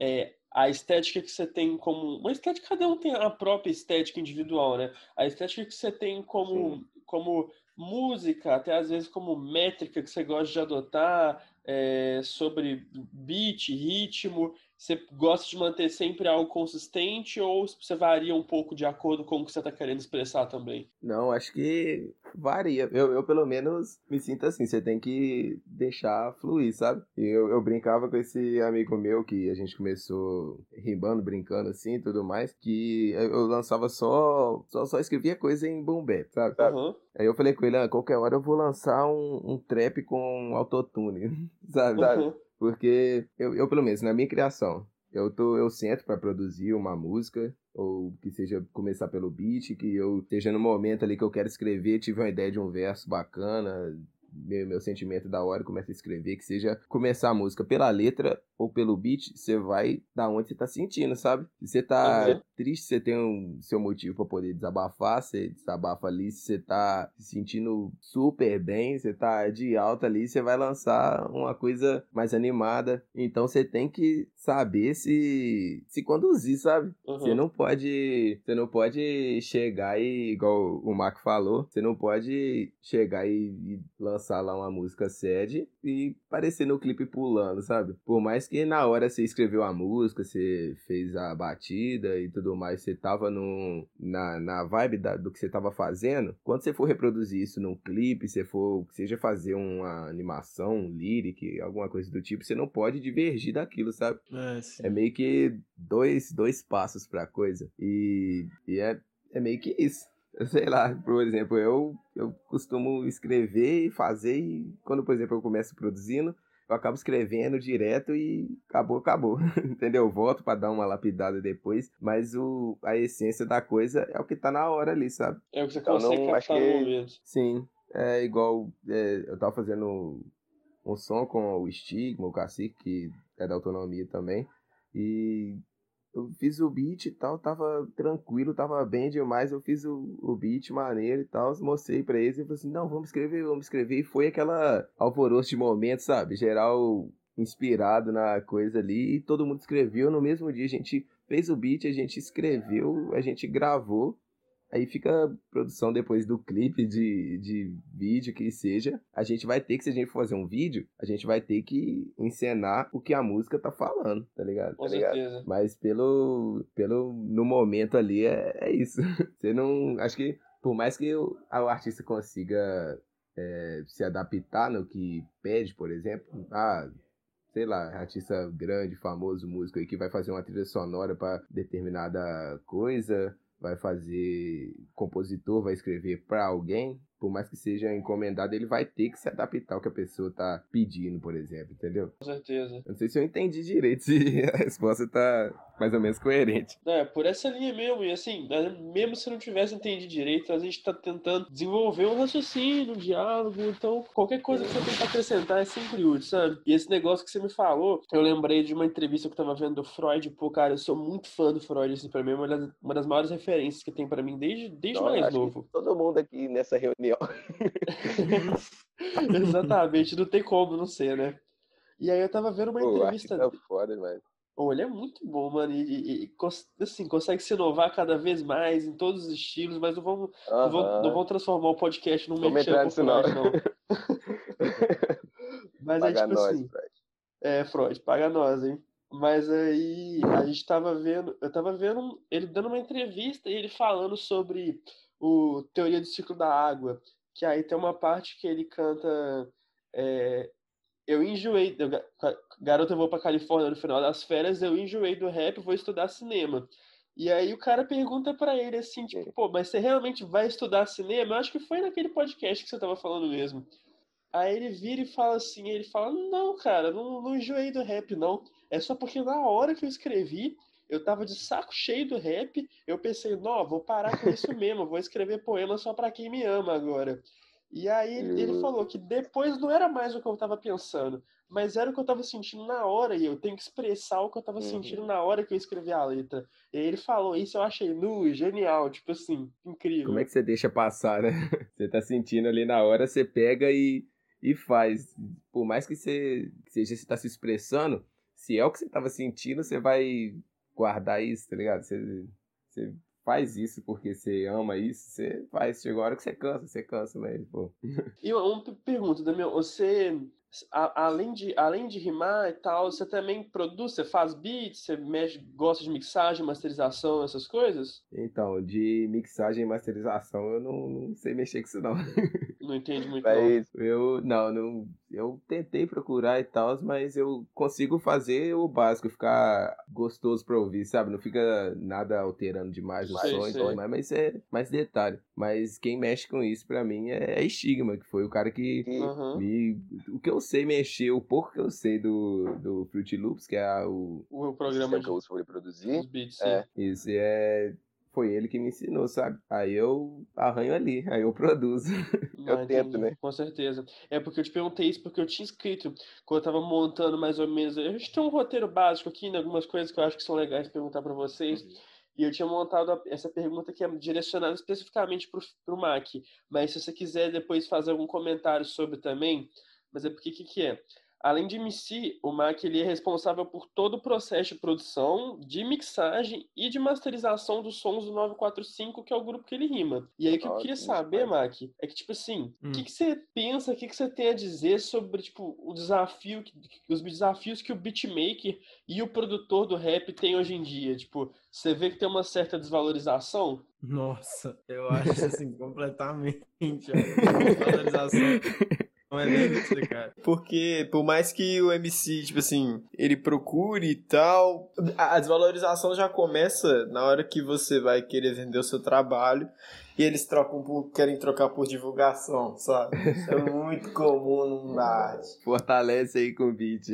é, a estética que você tem como. Uma estética, cada um tem a própria estética individual, né? A estética que você tem como, como música, até às vezes como métrica que você gosta de adotar, é, sobre beat, ritmo, você gosta de manter sempre algo consistente ou você varia um pouco de acordo com o que você está querendo expressar também? Não, acho que varia. Eu, eu, pelo menos, me sinto assim. Você tem que deixar fluir, sabe? Eu, eu brincava com esse amigo meu que a gente começou rimando, brincando assim e tudo mais, que eu lançava só, só, só escrevia coisa em boom bap, sabe? Uhum. Aí eu falei com ele, ah, qualquer hora eu vou lançar um, um trap com autotune, sabe? Uhum. Porque eu, eu, pelo menos, na minha criação, eu, tô, eu sento para produzir uma música, ou que seja começar pelo beat, que eu esteja no momento ali que eu quero escrever, tive uma ideia de um verso bacana, meu, meu sentimento da hora, começa a escrever, que seja começar a música pela letra ou pelo beat, você vai da onde você tá sentindo, sabe? Se você tá uhum. triste, você tem um seu motivo para poder desabafar, você desabafa ali, se você tá se sentindo super bem, você tá de alta ali, você vai lançar uma coisa mais animada. Então você tem que saber se se conduzir, sabe? Uhum. Você não pode, você não pode chegar e igual o Marco falou, você não pode chegar e, e lançar lá uma música sede e parecer no clipe pulando, sabe? Por mais mais que na hora você escreveu a música, você fez a batida e tudo mais, você tava no, na, na vibe da, do que você tava fazendo, quando você for reproduzir isso num clipe, você for, seja fazer uma animação, um lyric, alguma coisa do tipo, você não pode divergir daquilo, sabe? É, é meio que dois, dois passos pra coisa. E, e é, é meio que isso sei lá, por exemplo, eu, eu costumo escrever e fazer, e quando, por exemplo, eu começo produzindo, eu acabo escrevendo direto e acabou, acabou. Entendeu? Eu volto para dar uma lapidada depois, mas o, a essência da coisa é o que tá na hora ali, sabe? É o que você então, consegue não, acho que, no momento. Sim, é igual é, eu tava fazendo um som com o Stigma, o Cacique, que é da autonomia também, e eu fiz o beat e tal, tava tranquilo, tava bem demais. Eu fiz o, o beat maneiro e tal, mostrei pra eles e falei assim: não, vamos escrever, vamos escrever. E foi aquela alvoroço de momento, sabe? Geral inspirado na coisa ali e todo mundo escreveu. No mesmo dia a gente fez o beat, a gente escreveu, a gente gravou Aí fica a produção depois do clipe de, de vídeo que seja. A gente vai ter que, se a gente for fazer um vídeo, a gente vai ter que encenar o que a música tá falando, tá ligado? Com tá ligado? certeza. Mas pelo, pelo. No momento ali é, é isso. Você não. Acho que por mais que o, o artista consiga é, se adaptar no que pede, por exemplo, ah, sei lá, artista grande, famoso, músico aí que vai fazer uma trilha sonora para determinada coisa, vai fazer compositor, vai escrever para alguém, por mais que seja encomendado, ele vai ter que se adaptar ao que a pessoa tá pedindo, por exemplo, entendeu? Com certeza. Eu não sei se eu entendi direito, se a resposta tá mais ou menos coerente. É, por essa linha mesmo, e assim, né, mesmo se não tivesse entendido direito, a gente tá tentando desenvolver um raciocínio, um diálogo, então qualquer coisa que você tentar acrescentar é sempre útil, sabe? E esse negócio que você me falou, eu lembrei de uma entrevista que eu tava vendo do Freud, pô, cara, eu sou muito fã do Freud, assim, pra mim é uma das, uma das maiores referências que tem pra mim desde, desde Então, mais novo. Todo mundo aqui nessa reunião. Exatamente, não tem como não ser, né? E aí eu tava vendo uma Pô, acho que entrevista tá foda, mas. Pô, ele é muito bom, mano. E, e- assim, consegue se inovar cada vez mais em todos os estilos, mas não vamos, não vamos, não vamos transformar o podcast num merchan nisso, não. Não. Mas é Paga tipo nós, assim, Fred. é, Freud, paga nós, hein? Mas aí a gente tava vendo, eu tava vendo ele dando uma entrevista e ele falando sobre o teoria do ciclo da água, que aí tem uma parte que ele canta é, eu enjoei, eu, ga- ca- garoto, eu vou pra Califórnia no final das férias, eu enjoei do rap, vou estudar cinema. E aí o cara pergunta pra ele assim, tipo, pô, mas você realmente vai estudar cinema? Eu acho que foi naquele podcast que você tava falando mesmo. Aí ele vira e fala assim, ele fala, não, cara, não, não enjoei do rap, não. É só porque na hora que eu escrevi, eu tava de saco cheio do rap, eu pensei, não, vou parar com isso mesmo, vou escrever poema só pra quem me ama agora. E aí ele ele Eu- falou que depois não era mais o que eu tava pensando, mas era o que eu tava sentindo na hora, e eu tenho que expressar o que eu tava Uhum. sentindo na hora que eu escrevi a letra. E aí ele falou, isso eu achei nu, genial, tipo assim, incrível. Como é que você deixa passar, né? Você tá sentindo ali na hora, você pega e, e faz. Por mais que você seja você tá se expressando, se é o que você tava sentindo, você vai guardar isso, tá ligado? Você, você faz isso porque você ama isso, você faz. Chegou a hora que você cansa, você cansa, pô. E uma pergunta, Damião, você, a- além de, além de rimar e tal, você também produz, você faz beats, você mexe, gosta de mixagem, masterização, essas coisas? Então, de mixagem e masterização, eu não, não sei mexer com isso, não. Não entende muito, não. Mas eu não, não, eu tentei procurar e tal, mas eu consigo fazer o básico, ficar gostoso pra ouvir, sabe? Não fica nada alterando demais o som, e tudo mais, mas é mais detalhe. Mas quem mexe com isso pra mim é, é estigma, que foi o cara que Aham. me. O que eu sei mexer, o pouco que eu sei do, do Fruity Loops, que é a- o. O programa que eu uso pra dos reproduzir. beats, É, sim. isso é. Foi ele que me ensinou, sabe? Aí eu arranho ali, aí eu produzo. eu Ah, tento, né? Com certeza. É porque eu te perguntei isso porque eu tinha escrito, quando eu tava montando mais ou menos. A gente tem um roteiro básico aqui, né? Algumas coisas que eu acho que são legais perguntar pra vocês. E eu tinha montado essa pergunta que é direcionada especificamente pro, pro Mac. Mas se você quiser depois fazer algum comentário sobre também, mas é porque o que, que é? Além de MC, o Mac ele é responsável por todo o processo de produção, de mixagem e de masterização dos sons do 945, que é o grupo que ele rima. E aí o que eu queria saber. Mac, é que, tipo assim, o Hum. que, que você pensa, o que, que você tem a dizer sobre, tipo, o desafio, que- os desafios que o beatmaker e o produtor do rap têm hoje em dia? Tipo, você vê que tem uma certa desvalorização? Nossa, eu acho assim, completamente. A valorização não é nem isso, cara. Porque, por mais que o MC, tipo assim, ele procure e tal, a desvalorização já começa na hora que você vai querer vender o seu trabalho e eles trocam por, querem trocar por divulgação, sabe? Isso é muito comum da arte. Fortalece aí com o beat.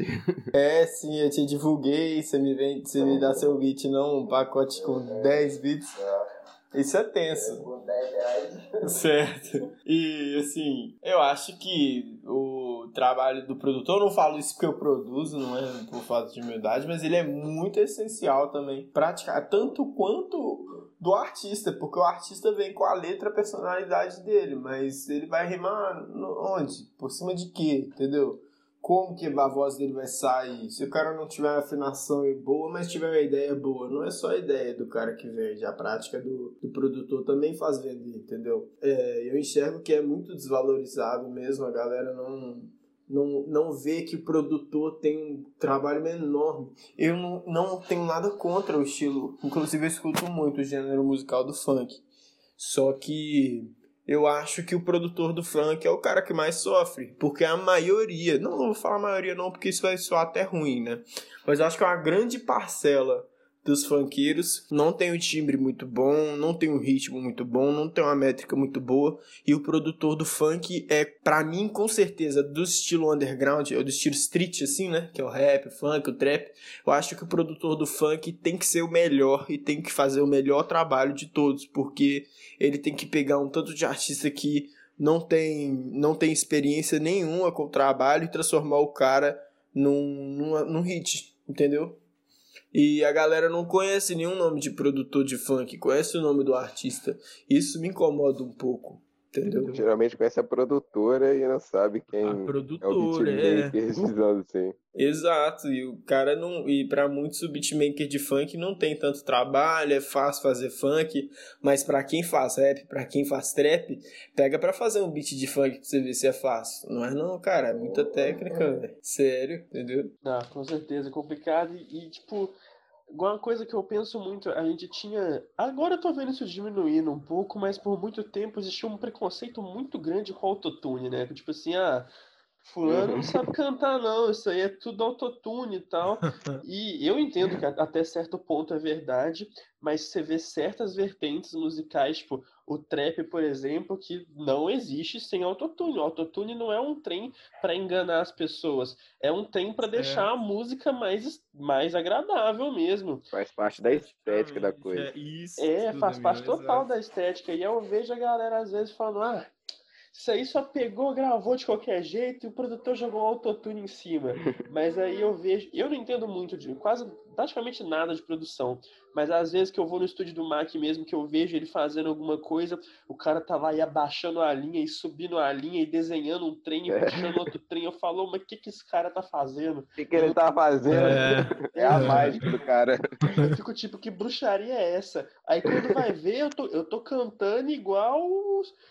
É, sim, eu te divulguei, você me vende, você me dá seu beat, não um pacote com 10 beats. Isso é tenso. Certo. E assim, eu acho que o trabalho do produtor, eu não falo isso porque eu produzo, não é por falta de humildade, mas ele é muito essencial também. Praticar tanto quanto do artista, porque o artista vem com a letra, a personalidade dele, mas ele vai rimar onde? Por cima de quê? Entendeu? Como que a voz dele vai sair? Se o cara não tiver afinação boa, mas tiver uma ideia boa, não é só a ideia do cara que vende, a prática do, do produtor também faz vender, entendeu? É, eu enxergo que é muito desvalorizado mesmo, a galera não, não, não vê que o produtor tem um trabalho enorme. Eu não, não tenho nada contra o estilo, inclusive eu escuto muito o gênero musical do funk. Só que eu acho que o produtor do funk é o cara que mais sofre, porque a maioria, não, não vou falar a maioria não, porque isso vai soar até ruim, né? Mas eu acho que é uma grande parcela dos funkeiros. Não tem um timbre muito bom, não tem um ritmo muito bom, não tem uma métrica muito boa. E o produtor do funk é, para mim, com certeza, do estilo underground, ou do estilo street, assim, né? Que é o rap, o funk, o trap. Eu acho que o produtor do funk tem que ser o melhor e tem que fazer o melhor trabalho de todos, porque ele tem que pegar um tanto de artista que não tem, não tem experiência nenhuma com o trabalho e transformar o cara num, num, num hit, entendeu? E a galera não conhece nenhum nome de produtor de funk, conhece o nome do artista. Isso me incomoda um pouco. Entendeu? Geralmente conhece a produtora e não sabe quem a produtora, é é. o beatmaker, assim. Exato, e o cara não. E para muitos o beatmaker de funk não tem tanto trabalho, é fácil fazer funk, mas para quem faz rap, para quem faz trap, pega para fazer um beat de funk pra você ver se é fácil. Não é não, cara, é muita técnica, velho. Sério, entendeu? Ah, com certeza, é complicado e, e, tipo, uma coisa que eu penso muito, a gente tinha. Agora eu tô vendo isso diminuindo um pouco, mas por muito tempo existia um preconceito muito grande com autotune, né? Tipo assim, ah, Fulano não sabe cantar, não, isso aí é tudo autotune e tal. E eu entendo que até certo ponto é verdade, mas você vê certas vertentes musicais, tipo o trap, por exemplo, que não existe sem autotune. O autotune não é um trem para enganar as pessoas, é um trem para deixar é. a música mais, mais agradável mesmo. Faz parte da estética da coisa. É, isso, é faz parte total da estética. E eu vejo a galera às vezes falando, ah isso aí só pegou, gravou de qualquer jeito e o produtor jogou autotune em cima. Mas aí eu vejo, eu não entendo muito de quase praticamente nada de produção, mas às vezes que eu vou no estúdio do Mac mesmo, que eu vejo ele fazendo alguma coisa, o cara tá lá e abaixando a linha e subindo a linha e desenhando um trem e puxando outro trem. Eu falo, mas o que, que esse cara tá fazendo? O que, que ele tá fazendo? É, é a mágica do cara. Eu fico tipo, que bruxaria é essa? Aí quando vai ver, eu tô, eu tô cantando igual,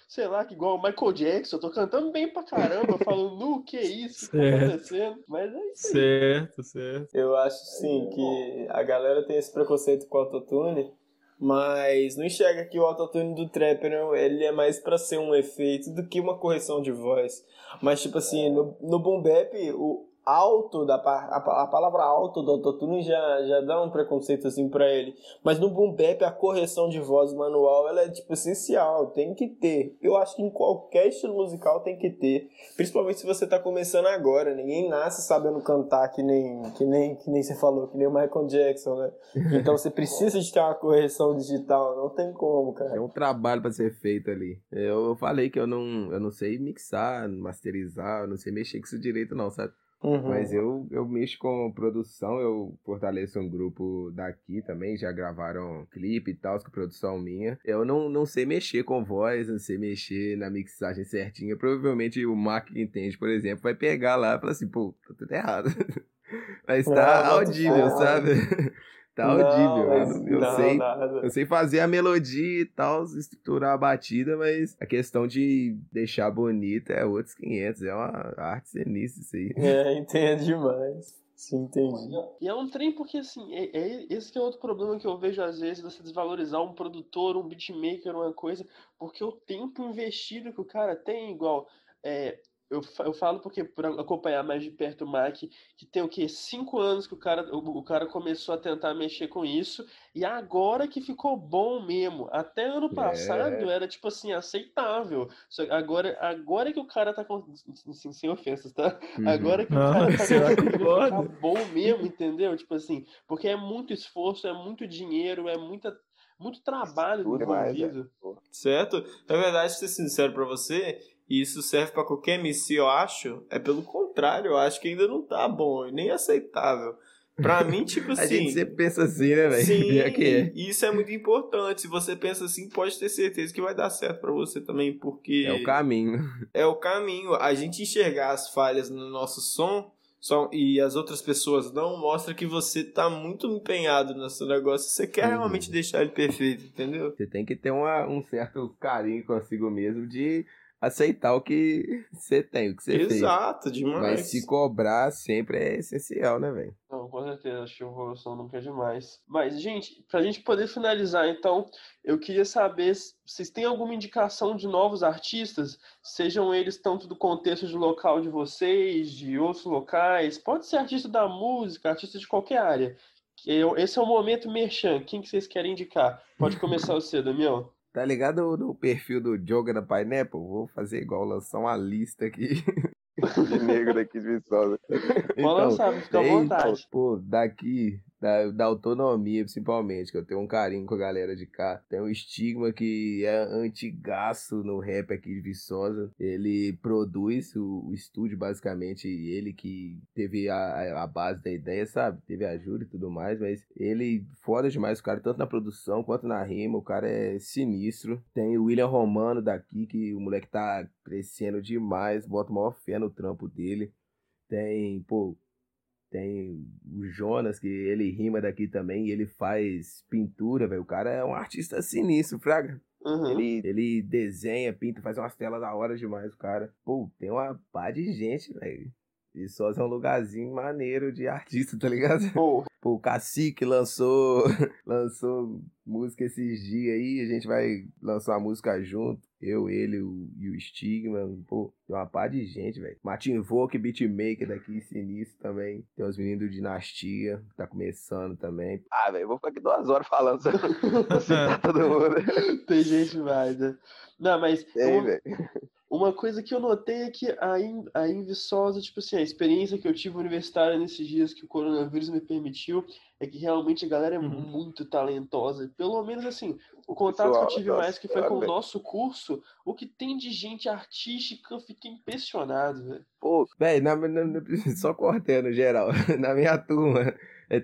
sei lá, igual o Michael Jackson, eu tô cantando bem pra caramba, eu falo, nu, que isso que tá acontecendo? Mas é isso aí. Certo, certo. Eu acho sim que a galera tem esse preconceito com o autotune, mas não enxerga que o autotune do trapper ele é mais para ser um efeito do que uma correção de voz. Mas tipo assim, no, no boom bap, o, alto da a, a palavra alto do autotune já, já dá um preconceito assim para ele. Mas no boom bap a correção de voz manual ela é tipo essencial, tem que ter. Eu acho que em qualquer estilo musical tem que ter, principalmente se você tá começando agora. Ninguém nasce sabendo cantar que nem que nem que nem você falou, que nem o Michael Jackson, né? Então você precisa de ter uma correção digital, não tem como, cara. É um trabalho para ser feito ali. Eu, eu falei que eu não eu não sei mixar, masterizar, eu não sei mexer com isso direito não, sabe? Uhum. Mas eu, eu mexo com produção, eu fortaleço um grupo daqui também, já gravaram clipe e tal, com produção minha. Eu não, não sei mexer com voz, não sei mexer na mixagem certinha. Provavelmente o Mark que entende, por exemplo, vai pegar lá e falar assim, pô, tá tudo errado. Mas tá não, audível, sabe? Tá audível. Não, eu, eu não, sei, nada. eu sei fazer a melodia e tal, estruturar a batida, mas a questão de deixar bonita é outros 500. É uma arte cenícia isso aí. É, entendo demais. Sim, entendi. E é um trem porque, assim, é, é, esse que é outro problema que eu vejo às vezes, você desvalorizar um produtor, um beatmaker, uma coisa, porque o tempo investido que o cara tem, igual, é, eu, eu falo porque por acompanhar mais de perto o Mac, que tem o que cinco anos que o cara, o, o, cara começou a tentar mexer com isso e agora que ficou bom mesmo. Até ano passado é. era tipo assim aceitável. Só agora agora que o cara tá com assim, sem ofensas, tá? Uhum. Agora que Não, o cara tá com tá bom mesmo, entendeu? Tipo assim, porque é muito esforço, é muito dinheiro, é muita muito trabalho Tudo mais, envolvido. é. Certo? Na verdade, ser sincero pra você, e isso serve pra qualquer MC, eu acho, é pelo contrário, eu acho que ainda não tá bom e nem aceitável. Pra mim, tipo assim. A gente sempre pensa assim, né, velho? Sim, Pior que é. e isso é muito importante. Se você pensa assim, pode ter certeza que vai dar certo pra você também, porque É o caminho. é o caminho. A gente enxergar as falhas no nosso som só, e as outras pessoas não mostra que você tá muito empenhado nesse negócio. Você quer Uhum. realmente deixar ele perfeito, entendeu? Você tem que ter uma, um certo carinho consigo mesmo de aceitar o que você tem, o que você fez. Exato, demais. Mas se cobrar sempre é essencial, né, velho? Não, com certeza, acho que evolução nunca é demais. Mas, gente, pra gente poder finalizar, então, eu queria saber se vocês têm alguma indicação de novos artistas, sejam eles tanto do contexto de local de vocês, de outros locais, pode ser artista da música, artista de qualquer área, esse é o momento merchan. Quem que vocês querem indicar? Pode começar você, Damião. Tá ligado no perfil do Joga da Pineapple? Vou fazer igual, lançar uma lista aqui de negro daqui de Viçosa. Pode lançar, fica à vontade. Pô, daqui da, da autonomia, principalmente, que eu tenho um carinho com a galera de cá. Tem um estigma que é antigaço no rap aqui de Viçosa. Ele produz o, o estúdio, basicamente, ele que teve a, a base da ideia, sabe? Teve ajuda e tudo mais, mas ele foda demais o cara, tanto na produção quanto na rima. O cara é sinistro. Tem o William Romano daqui, que o moleque tá crescendo demais, bota maior fé no trampo dele. Tem, pô, tem o Jonas, que ele rima daqui também, e ele faz pintura, velho. O cara é um artista sinistro, Fraga. Uhum. Ele, ele desenha, pinta, faz umas telas da hora demais, o cara. Pô, tem uma pá de gente, velho. E só é um lugarzinho maneiro de artista, tá ligado? Pô, Pô o Cacique lançou, lançou música esses dias aí, a gente vai lançar uma música junto. Eu, ele o, e o Stigma. Pô, tem uma par de gente, velho. Martin Volk, beatmaker daqui, sinistro também. Tem os meninos do Dinastia, que tá começando também. Ah, velho, vou ficar aqui duas horas falando. assim, tá todo mundo. tem gente mais, né? Não, mas. Tem, velho. Uma coisa que eu notei é que a, In, a Inviçosa, tipo assim, a experiência que eu tive universitária nesses dias que o coronavírus me permitiu, é que realmente a galera é uhum. muito talentosa. Pelo menos assim, o contato Pessoal, que eu tive mais que foi com o nosso curso, o que tem de gente artística, eu fiquei impressionado, velho. Pô, velho, só cortando geral, na minha turma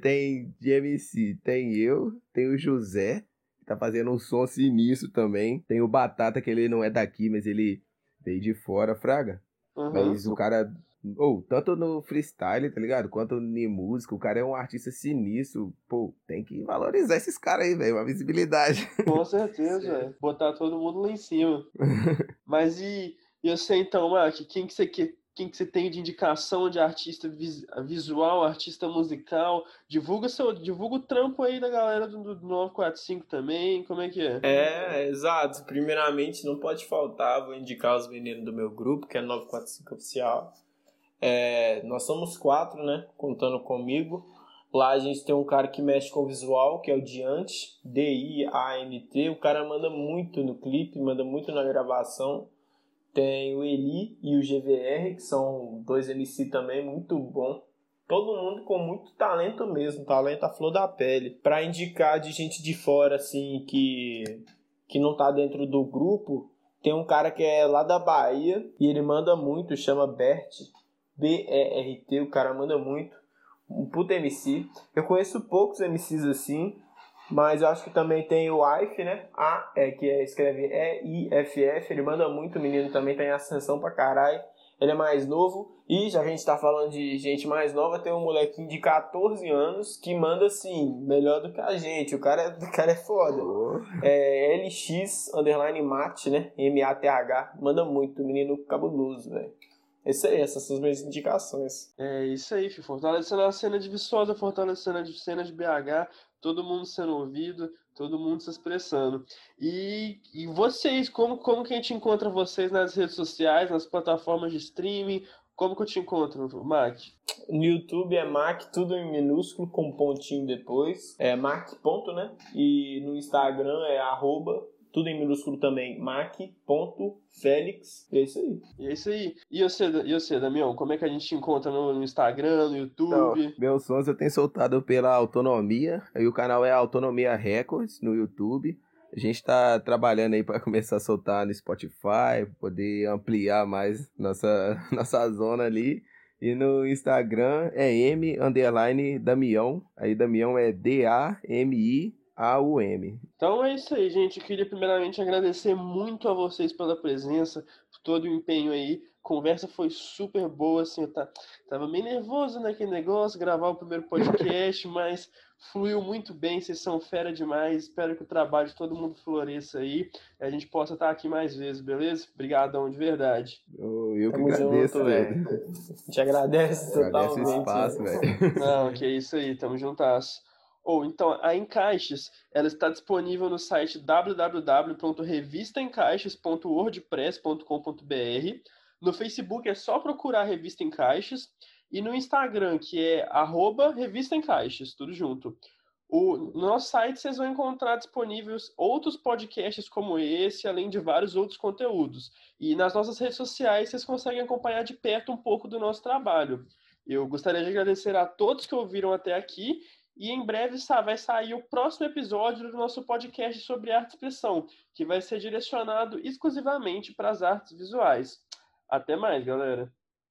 tem de MC, tem eu, tem o José, que tá fazendo um som sinistro também, tem o Batata, que ele não é daqui, mas ele veio de fora, Fraga. Uhum. Mas o cara. Ou, oh, tanto no freestyle, tá ligado? Quanto em música, o cara é um artista sinistro. Pô, tem que valorizar esses caras aí, velho. Uma visibilidade. Com certeza, velho. Botar todo mundo lá em cima. Mas e, e eu sei então, Mark, quem que você quer? Quem que você tem de indicação de artista visual, artista musical. Divulga seu, divulga o trampo aí da galera do, do 945 também, como é que é? É, exato. Primeiramente, não pode faltar, vou indicar os meninos do meu grupo, que é 945 Oficial. É, nós somos quatro, né, contando comigo. Lá a gente tem um cara que mexe com visual, que é o Diante, D-I-A-N-T. O cara manda muito no clipe, manda muito na gravação. Tem o Eli e o GVR, que são dois MC também muito bom. Todo mundo com muito talento mesmo, talento à flor da pele. Para indicar de gente de fora, assim, que, que não tá dentro do grupo, tem um cara que é lá da Bahia e ele manda muito, chama Bert, B-E-R-T, o cara manda muito. Um puta MC. Eu conheço poucos MCs assim, mas eu acho que também tem o IF, né? A, é, que é, escreve E-I-F-F. Ele manda muito, o menino também tem ascensão pra caralho. Ele é mais novo. E já que a gente tá falando de gente mais nova, tem um molequinho de 14 anos que manda assim, melhor do que a gente. O cara, é, o cara é foda. Oh. É LX underline mate, né? M-A-T-H. Manda muito, menino cabuloso, velho. Esse aí, essas são as minhas indicações. É isso aí, filho. Fortalecendo a cena de Viçosa, fortalecendo a cena de BH, todo mundo sendo ouvido, todo mundo se expressando. E, e vocês, como, como que a gente encontra vocês nas redes sociais, nas plataformas de streaming? Como que eu te encontro, Mac? No YouTube é Mac, tudo em minúsculo, com pontinho depois. É Mac, ponto, né? E no Instagram é arroba tudo em minúsculo também, mac.felix. E é isso aí. E é isso aí. E você, e você, Damião, como é que a gente te encontra no, Instagram, no YouTube? Então, meus sons eu tenho soltado pela Autonomia, aí o canal é Autonomia Records no YouTube. A gente está trabalhando aí para começar a soltar no Spotify, poder ampliar mais nossa, nossa zona ali. E no Instagram é M underline Damião. Aí Damião é D-A-M-I a-U-M. Então é isso aí, gente. Eu queria primeiramente agradecer muito a vocês pela presença, por todo o empenho aí. A conversa foi super boa, assim, eu tá, tava meio nervoso naquele negócio, gravar o primeiro podcast, mas fluiu muito bem, vocês são fera demais. Espero que o trabalho de todo mundo floresça aí e a gente possa estar aqui mais vezes, beleza? Obrigadão de verdade. Eu, eu que agradeço, velho. A gente agradece totalmente. Agradece o espaço, velho. Não, que é isso aí, tamo juntas. Ou então, a Encaixes, ela está disponível no site www.revistaencaixes.wordpress.com.br. No Facebook é só procurar Revista Encaixes. e no Instagram, que é arroba Revista em Caixas, tudo junto. O, no nosso site vocês vão encontrar disponíveis outros podcasts como esse, além de vários outros conteúdos. E nas nossas redes sociais vocês conseguem acompanhar de perto um pouco do nosso trabalho. Eu gostaria de agradecer a todos que ouviram até aqui e em breve vai sair o próximo episódio do nosso podcast sobre arte e expressão, que vai ser direcionado exclusivamente para as artes visuais. Até mais, galera!